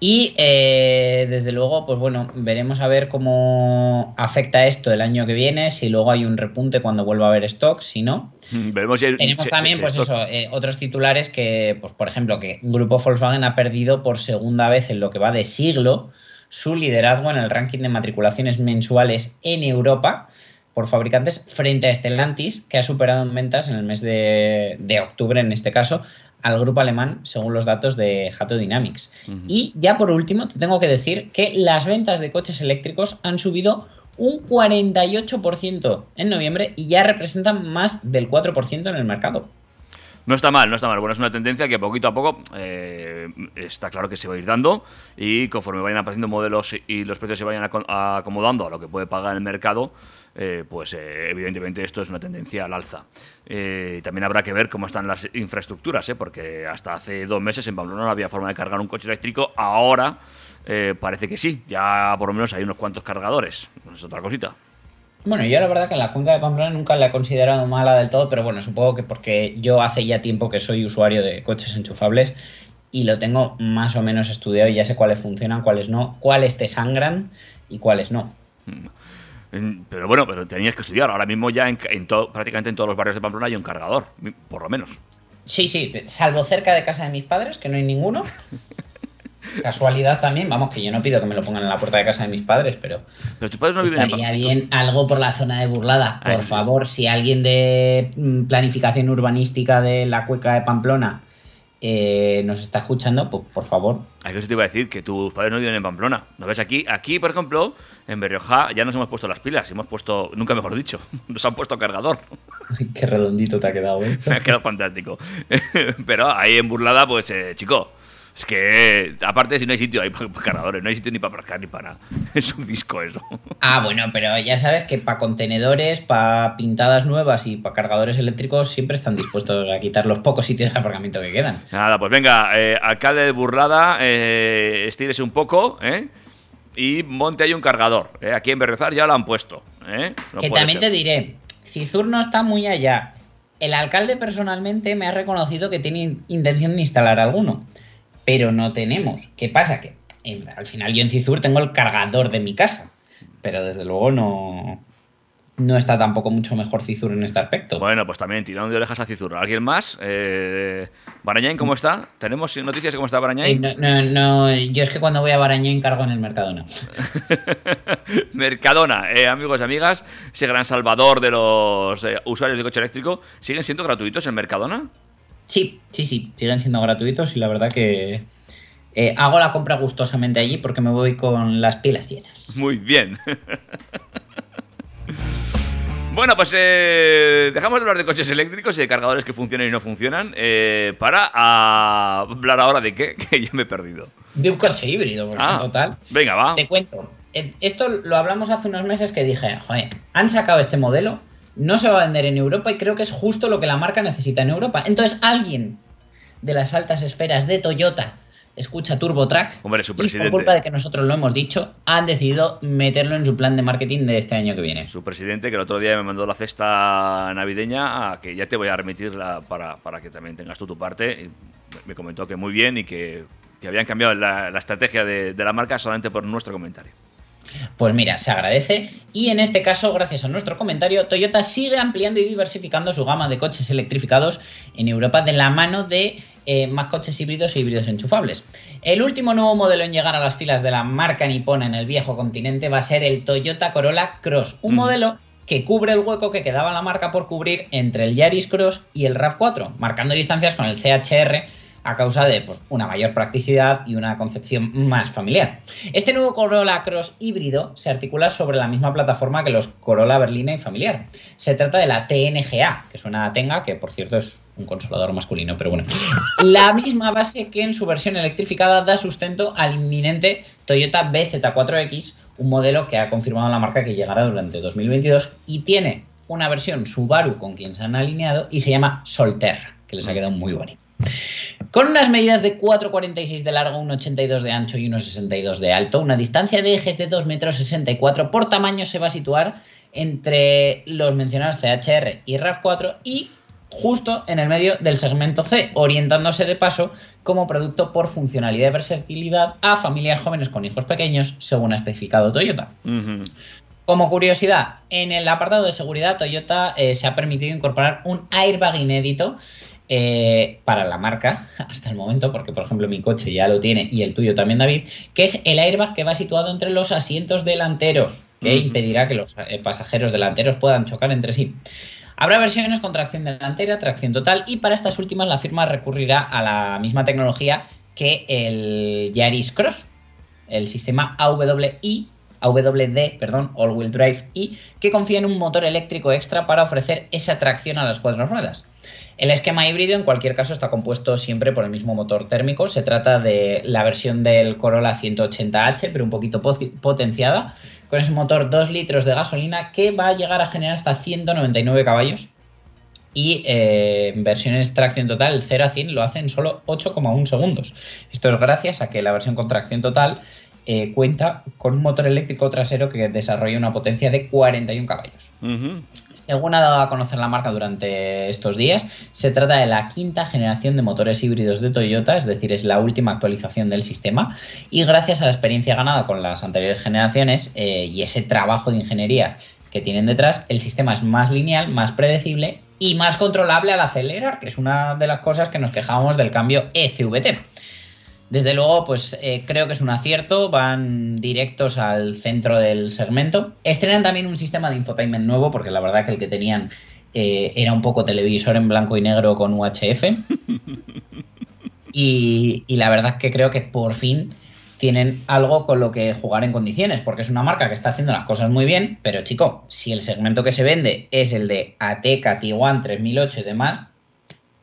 Y eh, desde luego, pues bueno, veremos a ver cómo afecta esto el año que viene, si luego hay un repunte cuando vuelva a haber stock, si no. Veremos Tenemos también, pues eso, otros titulares que, pues por ejemplo, que Grupo Volkswagen ha perdido por segunda vez en lo que va de siglo su liderazgo en el ranking de matriculaciones mensuales en Europa por fabricantes frente a Stellantis, que ha superado en ventas en el mes de, octubre, en este caso, al grupo alemán, según los datos de Hato Dynamics. Y ya por último, te tengo que decir que las ventas de coches eléctricos han subido un 48% en noviembre y ya representan más del 4% en el mercado. No está mal, no está mal. Bueno, es una tendencia que poquito a poco eh, está claro que se va a ir dando y conforme vayan apareciendo modelos y los precios se vayan acomodando a lo que puede pagar el mercado, eh, pues eh, evidentemente esto es una tendencia al alza. también habrá que ver cómo están las infraestructuras, porque hasta hace dos meses en Pamplona no había forma de cargar un coche eléctrico, ahora parece que sí, ya por lo menos hay unos cuantos cargadores, es otra cosita. Bueno, yo la verdad que la cuenca de Pamplona nunca la he considerado mala del todo, pero bueno, supongo que porque yo hace ya tiempo que soy usuario de coches enchufables y lo tengo más o menos estudiado y ya sé cuáles funcionan, cuáles no, cuáles te sangran y cuáles no. Mm. Pero bueno, pero tenías que estudiar. Ahora mismo ya en, prácticamente en todos los barrios de Pamplona hay un cargador, por lo menos. Sí, sí, salvo cerca de casa de mis padres, que no hay ninguno. Casualidad también, vamos, que yo no pido que me lo pongan en la puerta de casa de mis padres, pero. Pero tus padres no viven estaría bien algo por la zona de Burlada. Ah, por favor, si alguien de mm, planificación urbanística de la cueca de Pamplona eh, nos está escuchando, pues por favor. A eso te iba a decir, que tus padres no viven en Pamplona. ¿No ves aquí? Aquí, por ejemplo, en Berrioja ya nos hemos puesto las pilas. Hemos puesto, nunca mejor dicho, nos han puesto cargador. Qué redondito te ha quedado, ¿eh? Me ha quedado fantástico. Pero ahí en Burlada, pues, eh, chico, es que, aparte, si no hay sitio hay para cargadores, no hay sitio ni para aparcar ni para nada. Es un disco eso. Ah, bueno, pero ya sabes que para contenedores, para pintadas nuevas y para cargadores eléctricos siempre están dispuestos a quitar los pocos sitios de aparcamiento que quedan. Nada, pues venga, eh, alcalde de Burlada, eh, estírese un poco, ¿eh? Y monte ahí un cargador. ¿eh? Aquí en Berrezar ya lo han puesto. ¿eh? que también te diré, Cizur no está muy allá. El alcalde personalmente me ha reconocido que tiene intención de instalar alguno pero no tenemos. ¿Qué pasa? Que al final yo en Cizur tengo el cargador de mi casa, pero desde luego no, no está tampoco mucho mejor Cizur en este aspecto. Bueno, pues también tirando de orejas a Cizur. ¿Alguien más? Eh, Barañain, ¿cómo está? ¿Tenemos noticias de cómo está Eh, Barañain? no, no, no, yo es que cuando voy a Barañain cargo en el Mercadona. Mercadona, eh, amigos y amigas, ese gran salvador de los eh, usuarios de coche eléctrico, ¿siguen siendo gratuitos en Mercadona? Sí, sí, sí, siguen siendo gratuitos y la verdad que eh, hago la compra gustosamente allí porque me voy con las pilas llenas. Muy bien. Bueno, pues eh, dejamos de hablar de coches eléctricos y de cargadores que funcionan y no funcionan eh, para hablar ahora de qué, que ya me he perdido. De un coche híbrido, por Ah, total. Venga, va. Te cuento. eh, Esto lo hablamos hace unos meses que dije, joder, han sacado este modelo, no se va a vender en Europa y creo que es justo lo que la marca necesita en Europa. Entonces alguien de las altas esferas de Toyota escucha TurboTrack Hombre, su y por culpa de que nosotros lo hemos dicho, han decidido meterlo en su plan de marketing de este año que viene. Su presidente, que el otro día me mandó la cesta navideña, a que ya te voy a remitirla para, para que también tengas tú tu parte. y me comentó que muy bien y que, que habían cambiado la, la estrategia de, de la marca solamente por nuestro comentario. Pues mira, se agradece y en este caso, gracias a nuestro comentario, Toyota sigue ampliando y diversificando su gama de coches electrificados en Europa de la mano de eh, más coches híbridos e híbridos enchufables. El último nuevo modelo en llegar a las filas de la marca nipona en el viejo continente va a ser el Toyota Corolla Cross, un modelo que cubre el hueco que quedaba la marca por cubrir entre el Yaris Cross y el RAV4, marcando distancias con el CHR a causa de pues, una mayor practicidad y una concepción más familiar. Este nuevo Corolla Cross híbrido se articula sobre la misma plataforma que los Corolla Berlina y familiar. Se trata de la TNGA, que suena a Tenga, que por cierto es un consolador masculino, pero bueno. La misma base que en su versión electrificada da sustento al inminente Toyota BZ4X, un modelo que ha confirmado la marca que llegará durante 2022 y tiene una versión Subaru con quien se han alineado y se llama Solterra, que les ha quedado muy bonito. Con unas medidas de 4,46 de largo, 1,82 de ancho y 1,62 de alto, una distancia de ejes de 2,64 metros por tamaño se va a situar entre los mencionados CHR y RAV4 y justo en el medio del segmento C, orientándose de paso como producto por funcionalidad y versatilidad a familias jóvenes con hijos pequeños, según ha especificado Toyota. Como curiosidad, en el apartado de seguridad, Toyota eh, se ha permitido incorporar un airbag inédito eh, para la marca hasta el momento, porque por ejemplo mi coche ya lo tiene y el tuyo también, David, que es el airbag que va situado entre los asientos delanteros, que impedirá que los eh, pasajeros delanteros puedan chocar entre sí. Habrá versiones con tracción delantera, tracción total y para estas últimas la firma recurrirá a la misma tecnología que el Yaris Cross, el sistema AWI, AWD, perdón, All Wheel Drive I, que confía en un motor eléctrico extra para ofrecer esa tracción a las cuatro ruedas. El esquema híbrido en cualquier caso está compuesto siempre por el mismo motor térmico. Se trata de la versión del Corolla 180H, pero un poquito potenciada, con ese motor 2 litros de gasolina que va a llegar a generar hasta 199 caballos. Y eh, versiones tracción total, el 0 a 100 lo hace en solo 8,1 segundos. Esto es gracias a que la versión con tracción total eh, cuenta con un motor eléctrico trasero que desarrolla una potencia de 41 caballos. Según ha dado a conocer la marca durante estos días, se trata de la quinta generación de motores híbridos de Toyota, es decir, es la última actualización del sistema, y gracias a la experiencia ganada con las anteriores generaciones eh, y ese trabajo de ingeniería que tienen detrás, el sistema es más lineal, más predecible y más controlable al acelerar, que es una de las cosas que nos quejábamos del cambio ECVT. Desde luego, pues eh, creo que es un acierto, van directos al centro del segmento. Estrenan también un sistema de infotainment nuevo, porque la verdad que el que tenían eh, era un poco televisor en blanco y negro con UHF. Y, y la verdad que creo que por fin tienen algo con lo que jugar en condiciones, porque es una marca que está haciendo las cosas muy bien, pero chico, si el segmento que se vende es el de Ateca, Tiguan 3008 y demás,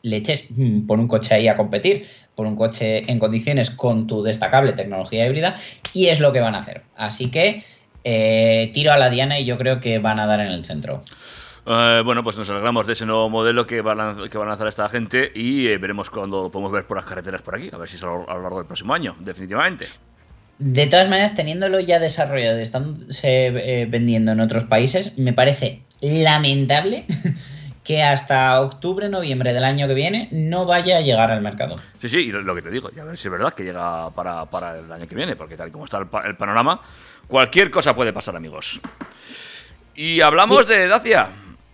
leches, mm, pon un coche ahí a competir, por un coche en condiciones con tu destacable tecnología híbrida, y es lo que van a hacer. Así que eh, tiro a la diana y yo creo que van a dar en el centro. Eh, bueno, pues nos alegramos de ese nuevo modelo que va a, que va a lanzar esta gente y eh, veremos cuando lo podemos ver por las carreteras por aquí, a ver si es a lo, a lo largo del próximo año, definitivamente. De todas maneras, teniéndolo ya desarrollado y estándose eh, vendiendo en otros países, me parece lamentable que hasta octubre, noviembre del año que viene no vaya a llegar al mercado. Sí, sí, y lo, que te digo, y a ver si es verdad que llega para, para el año que viene, porque tal y como está el panorama, cualquier cosa puede pasar, amigos. Y hablamos de Dacia.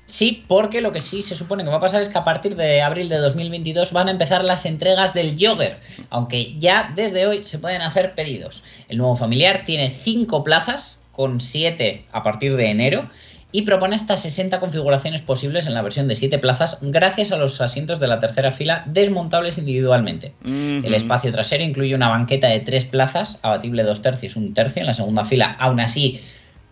Sí, porque lo que sí se supone que va a pasar es que a partir de abril de 2022 van a empezar las entregas del Jogger, aunque ya desde hoy se pueden hacer pedidos. El nuevo familiar tiene 5 plazas, con 7 a partir de enero, y propone hasta 60 configuraciones posibles en la versión de 7 plazas gracias a los asientos de la tercera fila desmontables individualmente. El espacio trasero incluye una banqueta de 3 plazas, abatible 2 tercios, 1 tercio en la segunda fila, aún así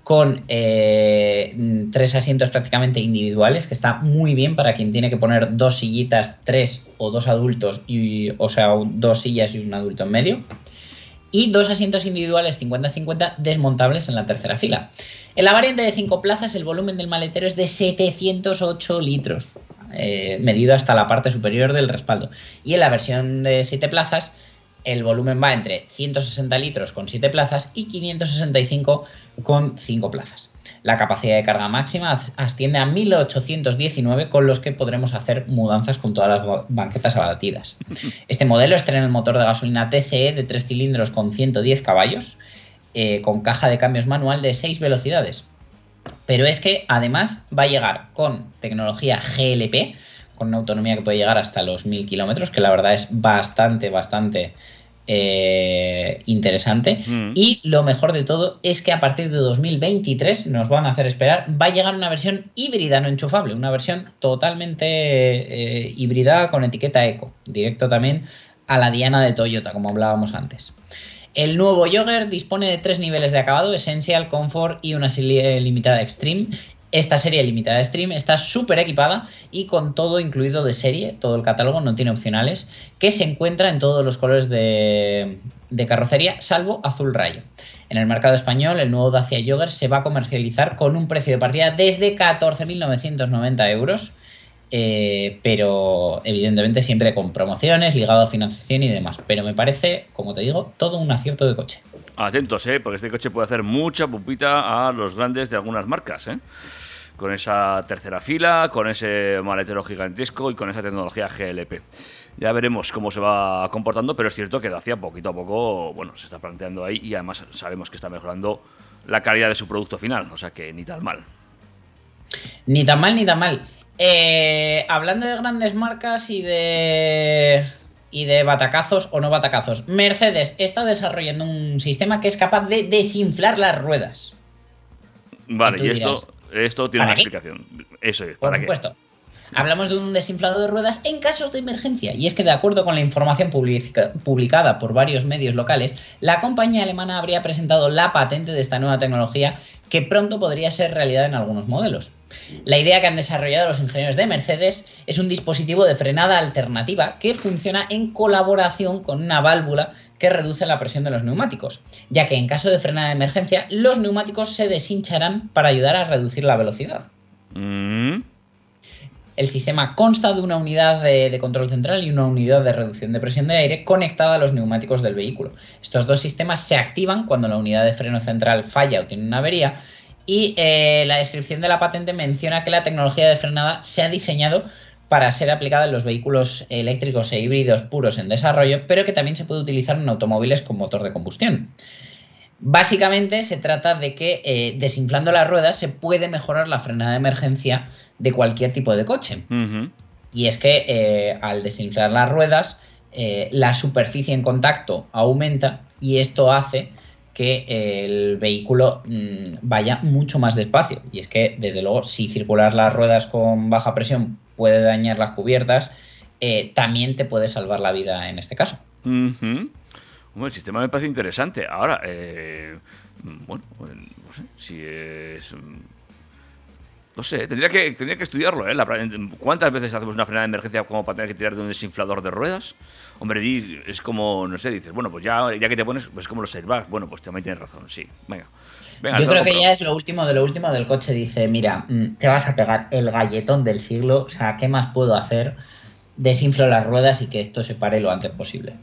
con eh, tres asientos prácticamente individuales, que está muy bien para quien tiene que poner dos sillitas, tres o dos adultos, y, o sea, dos sillas y un adulto en medio. Y dos asientos individuales 50-50 desmontables en la tercera fila. En la variante de 5 plazas, el volumen del maletero es de 708 litros, eh, medido hasta la parte superior del respaldo. Y en la versión de 7 plazas, el volumen va entre 160 litros con 7 plazas y 565 con 5 plazas. La capacidad de carga máxima asciende a 1819 con los que podremos hacer mudanzas con todas las banquetas abatidas. Este modelo estrena el motor de gasolina TCE de 3 cilindros con 110 caballos, eh, con caja de cambios manual de 6 velocidades. Pero es que además va a llegar con tecnología GLP, con una autonomía que puede llegar hasta los 1000 kilómetros, que la verdad es bastante, bastante eh, interesante. Mm. Y lo mejor de todo es que a partir de 2023 nos van a hacer esperar, va a llegar una versión híbrida no enchufable, una versión totalmente eh, híbrida con etiqueta eco, directo también a la diana de Toyota, como hablábamos antes. El nuevo Jogger dispone de tres niveles de acabado, Essential, Comfort y una serie limitada Extreme. Esta serie limitada de Stream está súper equipada y con todo incluido de serie, todo el catálogo, no tiene opcionales, que se encuentra en todos los colores de, de carrocería, salvo azul rayo. En el mercado español, el nuevo Dacia Jogger se va a comercializar con un precio de partida desde 14.990 euros, eh, pero evidentemente siempre con promociones, ligado a financiación y demás. Pero me parece, como te digo, todo un acierto de coche. Atentos, ¿eh? porque este coche puede hacer mucha pupita a los grandes de algunas marcas. ¿eh? Con esa tercera fila, con ese maletero gigantesco y con esa tecnología GLP. Ya veremos cómo se va comportando, pero es cierto que Dacia poquito a poco bueno, se está planteando ahí y además sabemos que está mejorando la calidad de su producto final, o sea que ni tan mal. Ni tan mal, ni tan mal. Eh, hablando de grandes marcas y de y de batacazos o no batacazos. Mercedes está desarrollando un sistema que es capaz de desinflar las ruedas. Vale, y esto, dirás, esto tiene ¿para una qué? explicación. Eso es, Por ¿para qué? supuesto. Hablamos de un desinflador de ruedas en casos de emergencia. Y es que, de acuerdo con la información publica- publicada por varios medios locales, la compañía alemana habría presentado la patente de esta nueva tecnología que pronto podría ser realidad en algunos modelos. La idea que han desarrollado los ingenieros de Mercedes es un dispositivo de frenada alternativa que funciona en colaboración con una válvula que reduce la presión de los neumáticos, ya que en caso de frenada de emergencia los neumáticos se deshincharán para ayudar a reducir la velocidad. Mm, El sistema consta de una unidad de, de control central y una unidad de reducción de presión de aire conectada a los neumáticos del vehículo. Estos dos sistemas se activan cuando la unidad de freno central falla o tiene una avería y eh, la descripción de la patente menciona que la tecnología de frenada se ha diseñado para ser aplicada en los vehículos eléctricos e híbridos puros en desarrollo, pero que también se puede utilizar en automóviles con motor de combustión. Básicamente se trata de que eh, desinflando las ruedas se puede mejorar la frenada de emergencia de cualquier tipo de coche. Y es que eh, al desinflar las ruedas, eh, la superficie en contacto aumenta y esto hace que el vehículo mm, vaya mucho más despacio. Y es que, desde luego, si circular las ruedas con baja presión puede dañar las cubiertas, eh, también te puede salvar la vida en este caso. Bueno, el sistema me parece interesante. Ahora, eh, bueno, no sé si es. No sé, tendría que, tendría que estudiarlo, ¿eh? La ¿Cuántas veces hacemos una frenada de emergencia como para tener que tirar de un desinflador de ruedas? Hombre, es como, no sé, dices, bueno, pues ya, ya que te pones, pues como los airbags. Bueno, pues también tienes razón, sí. Venga. Venga, Yo creo que ya es lo último de lo último del coche. Dice, mira, mm, te vas a pegar el galletón del siglo. O sea, ¿qué más puedo hacer? Desinflo las ruedas y que esto se pare lo antes posible.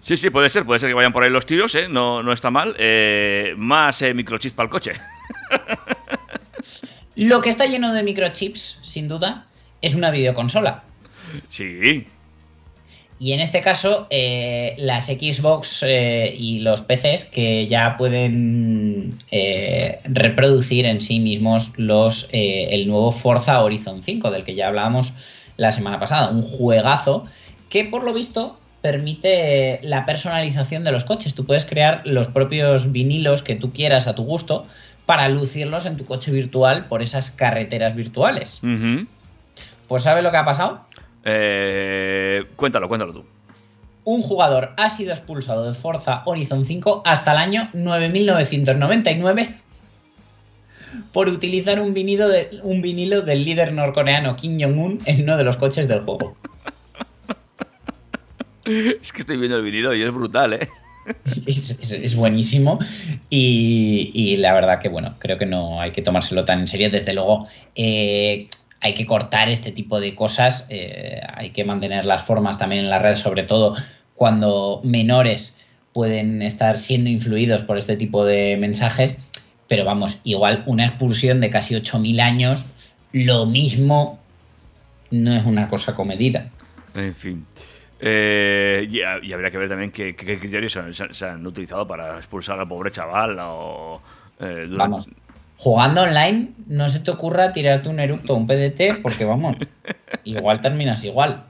Sí, sí, puede ser, puede ser que vayan por ahí los tiros, ¿eh? No, no está mal. Eh, más eh, microchips para el coche. Lo que está lleno de microchips, sin duda, es una videoconsola. Sí. Y en este caso, eh, las Xbox eh, y los PCs que ya pueden eh, reproducir en sí mismos los, el nuevo Forza Horizon 5, del que ya hablábamos la semana pasada. Un juegazo que, por lo visto, permite la personalización de los coches. Tú puedes crear los propios vinilos que tú quieras a tu gusto para lucirlos en tu coche virtual por esas carreteras virtuales. Pues ¿sabes lo que ha pasado? Eh, cuéntalo, cuéntalo tú. un jugador ha sido expulsado de Forza Horizon 5 hasta el año 9999 por utilizar un vinilo, de- un vinilo del líder norcoreano Kim Jong-un en uno de los coches del juego. Es que estoy viendo el vinilo y es brutal, ¿eh? Es, buenísimo y, y la verdad que bueno, creo que no hay que tomárselo tan en serio. Desde luego eh, hay que cortar este tipo de cosas, eh, hay que mantener las formas también en la red, sobre todo cuando menores pueden estar siendo influidos por este tipo de mensajes. Pero vamos, igual una expulsión de casi 8.000 años, lo mismo no es una cosa comedida. En fin. Eh, y, y habría que ver también qué, criterios se han, se utilizado para expulsar al pobre chaval o... eh, durante- Vamos, jugando online, no se te ocurra tirarte un eructo o un PDT, porque vamos, igual terminas igual.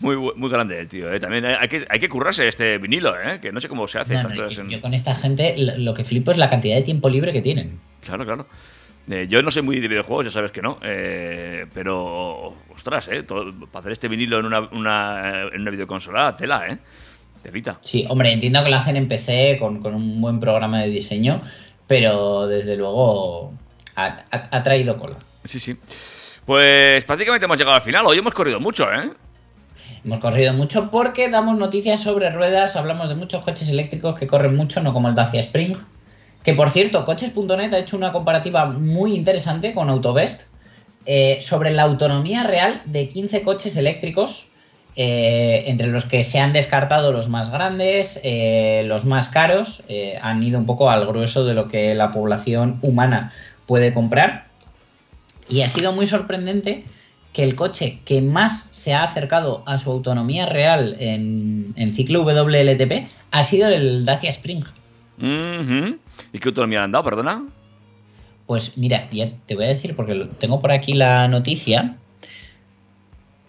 Muy, muy grande el tío, ¿eh? También hay que, hay que currarse este vinilo, ¿eh? Que no sé cómo se hace No, estas no, cosas. yo, en- yo con esta gente lo lo que flipo es la cantidad de tiempo libre que tienen. Claro, claro. Eh, yo no soy muy de videojuegos, ya sabes que no. eh, pero, ostras, ¿eh? Todo- para hacer este vinilo en una, una, en una videoconsola, tela, ¿eh? Telita. Sí, hombre, entiendo que lo hacen en PC con, con un buen programa de diseño, pero desde luego ha, ha- ha traído cola. Sí, sí. Pues prácticamente hemos llegado al final. Hoy hemos corrido mucho, ¿eh? Hemos corrido mucho porque damos noticias sobre ruedas, hablamos de muchos coches eléctricos que corren mucho, no como el Dacia Spring. Que por cierto, coches.net ha hecho una comparativa muy interesante con Autobest eh, sobre la autonomía real de 15 coches eléctricos, eh, entre los que se han descartado los más grandes, eh, los más caros, han ido un poco al grueso de lo que la población humana puede comprar. Y ha sido muy sorprendente que el coche que más se ha acercado a su autonomía real en, ciclo WLTP ha sido el Dacia Spring. ¿Y qué autonomía le han dado, perdona? Pues mira, ya te voy a decir, porque tengo por aquí la noticia.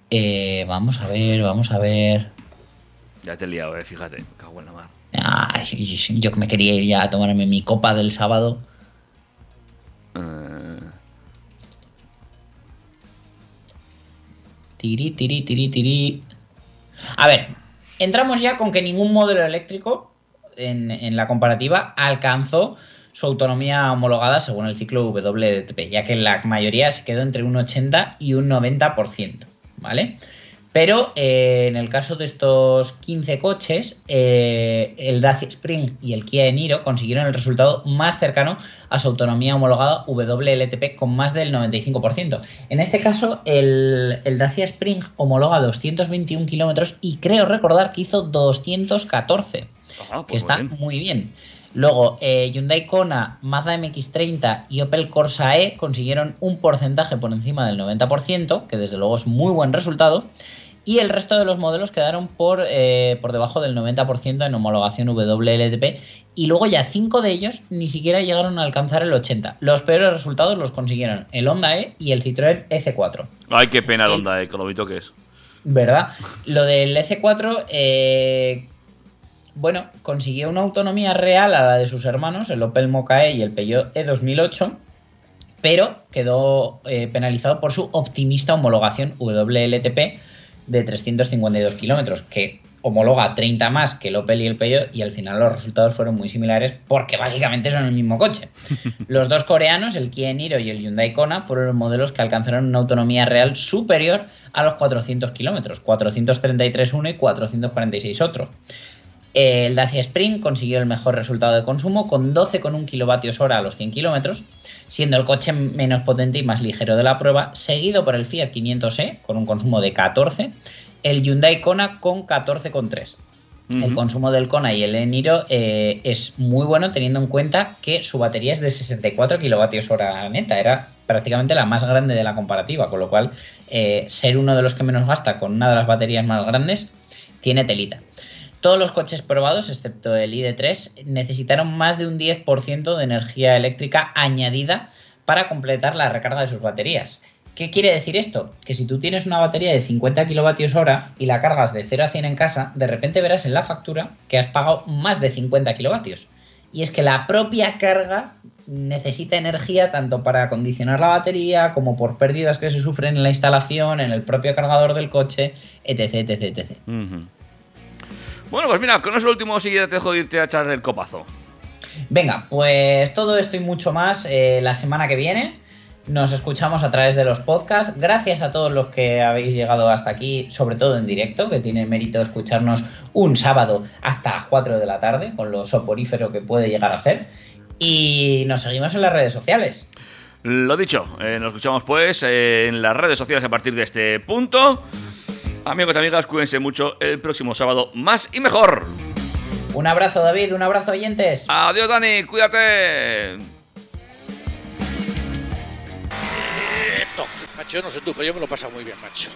Eh, vamos a ver, vamos a ver. Ya te he liado, eh, fíjate. Cago en la mar. Ay, yo que me quería ir ya a tomarme mi copa del sábado. Eh, Tiri, tiri, tiri, tiri. A ver, entramos ya con que ningún modelo eléctrico en, la comparativa alcanzó su autonomía homologada según el ciclo WLTP, ya que la mayoría se quedó entre un 80 y un 90%, ¿vale? Pero eh, en el caso de estos 15 coches, eh, el Dacia Spring y el Kia Niro consiguieron el resultado más cercano a su autonomía homologada WLTP con más del 95%. En este caso, el, el Dacia Spring homologa 221 kilómetros y creo recordar que hizo 214, ah, que pues está muy bien. muy bien. Luego, eh, Hyundai Kona, Mazda MX30 y Opel Corsa E consiguieron un porcentaje por encima del 90%, que desde luego es muy buen resultado. Y el resto de los modelos quedaron por, eh, por debajo del 90% en homologación WLTP. Y luego ya cinco de ellos ni siquiera llegaron a alcanzar el 80%. Los peores resultados los consiguieron el Honda E y el Citroën EC4. Ay, qué pena el Honda, eh, con lo bonito que es. ¿Verdad? Lo del EC4, eh, bueno, consiguió una autonomía real a la de sus hermanos, el Opel Mokka E y el Peugeot E2008, pero quedó eh, penalizado por su optimista homologación WLTP de 352 kilómetros, que homologa 30 más que el Opel y el Peugeot y al final los resultados fueron muy similares porque básicamente son el mismo coche. Los dos coreanos, el Kia Niro y el Hyundai Kona, fueron los modelos que alcanzaron una autonomía real superior a los 400 kilómetros, 433 uno y 446 otro. El Dacia Spring consiguió el mejor resultado de consumo con 12,1 kilovatios hora a los 100 kilómetros, siendo el coche menos potente y más ligero de la prueba, seguido por el Fiat 500e con un consumo de 14, el Hyundai Kona con 14,3. el Ujú. consumo del Kona y el Eniro eh, es muy bueno teniendo en cuenta que su batería es de 64 kilovatios hora neta, era prácticamente la más grande de la comparativa, con lo cual eh, ser uno de los que menos gasta con una de las baterías más grandes tiene telita. Todos los coches probados, excepto el ID3, necesitaron más de un 10% de energía eléctrica añadida para completar la recarga de sus baterías. ¿Qué quiere decir esto? Que si tú tienes una batería de 50 kilovatios hora y la cargas de 0 a 100 en casa, de repente verás en la factura que has pagado más de 50 kilovatios. Y es que la propia carga necesita energía tanto para acondicionar la batería como por pérdidas que se sufren en la instalación, en el propio cargador del coche, etc, etc, etc. Bueno, pues mira, con eso último sí ya te dejo de irte a echar el copazo. Venga, pues todo esto y mucho más eh, la semana que viene. Nos escuchamos a través de los podcasts. Gracias a todos los que habéis llegado hasta aquí, sobre todo en directo, que tiene mérito escucharnos un sábado hasta las 4 de la tarde, con lo soporífero que puede llegar a ser. Y nos seguimos en las redes sociales. Lo dicho, eh, nos escuchamos pues eh, en las redes sociales a partir de este punto. Amigos y amigas, cuídense mucho el próximo sábado más y mejor. Un abrazo, David, un abrazo, oyentes. Adiós, Dani, cuídate. Macho, no sé tú, pero yo me lo he pasado muy bien, macho.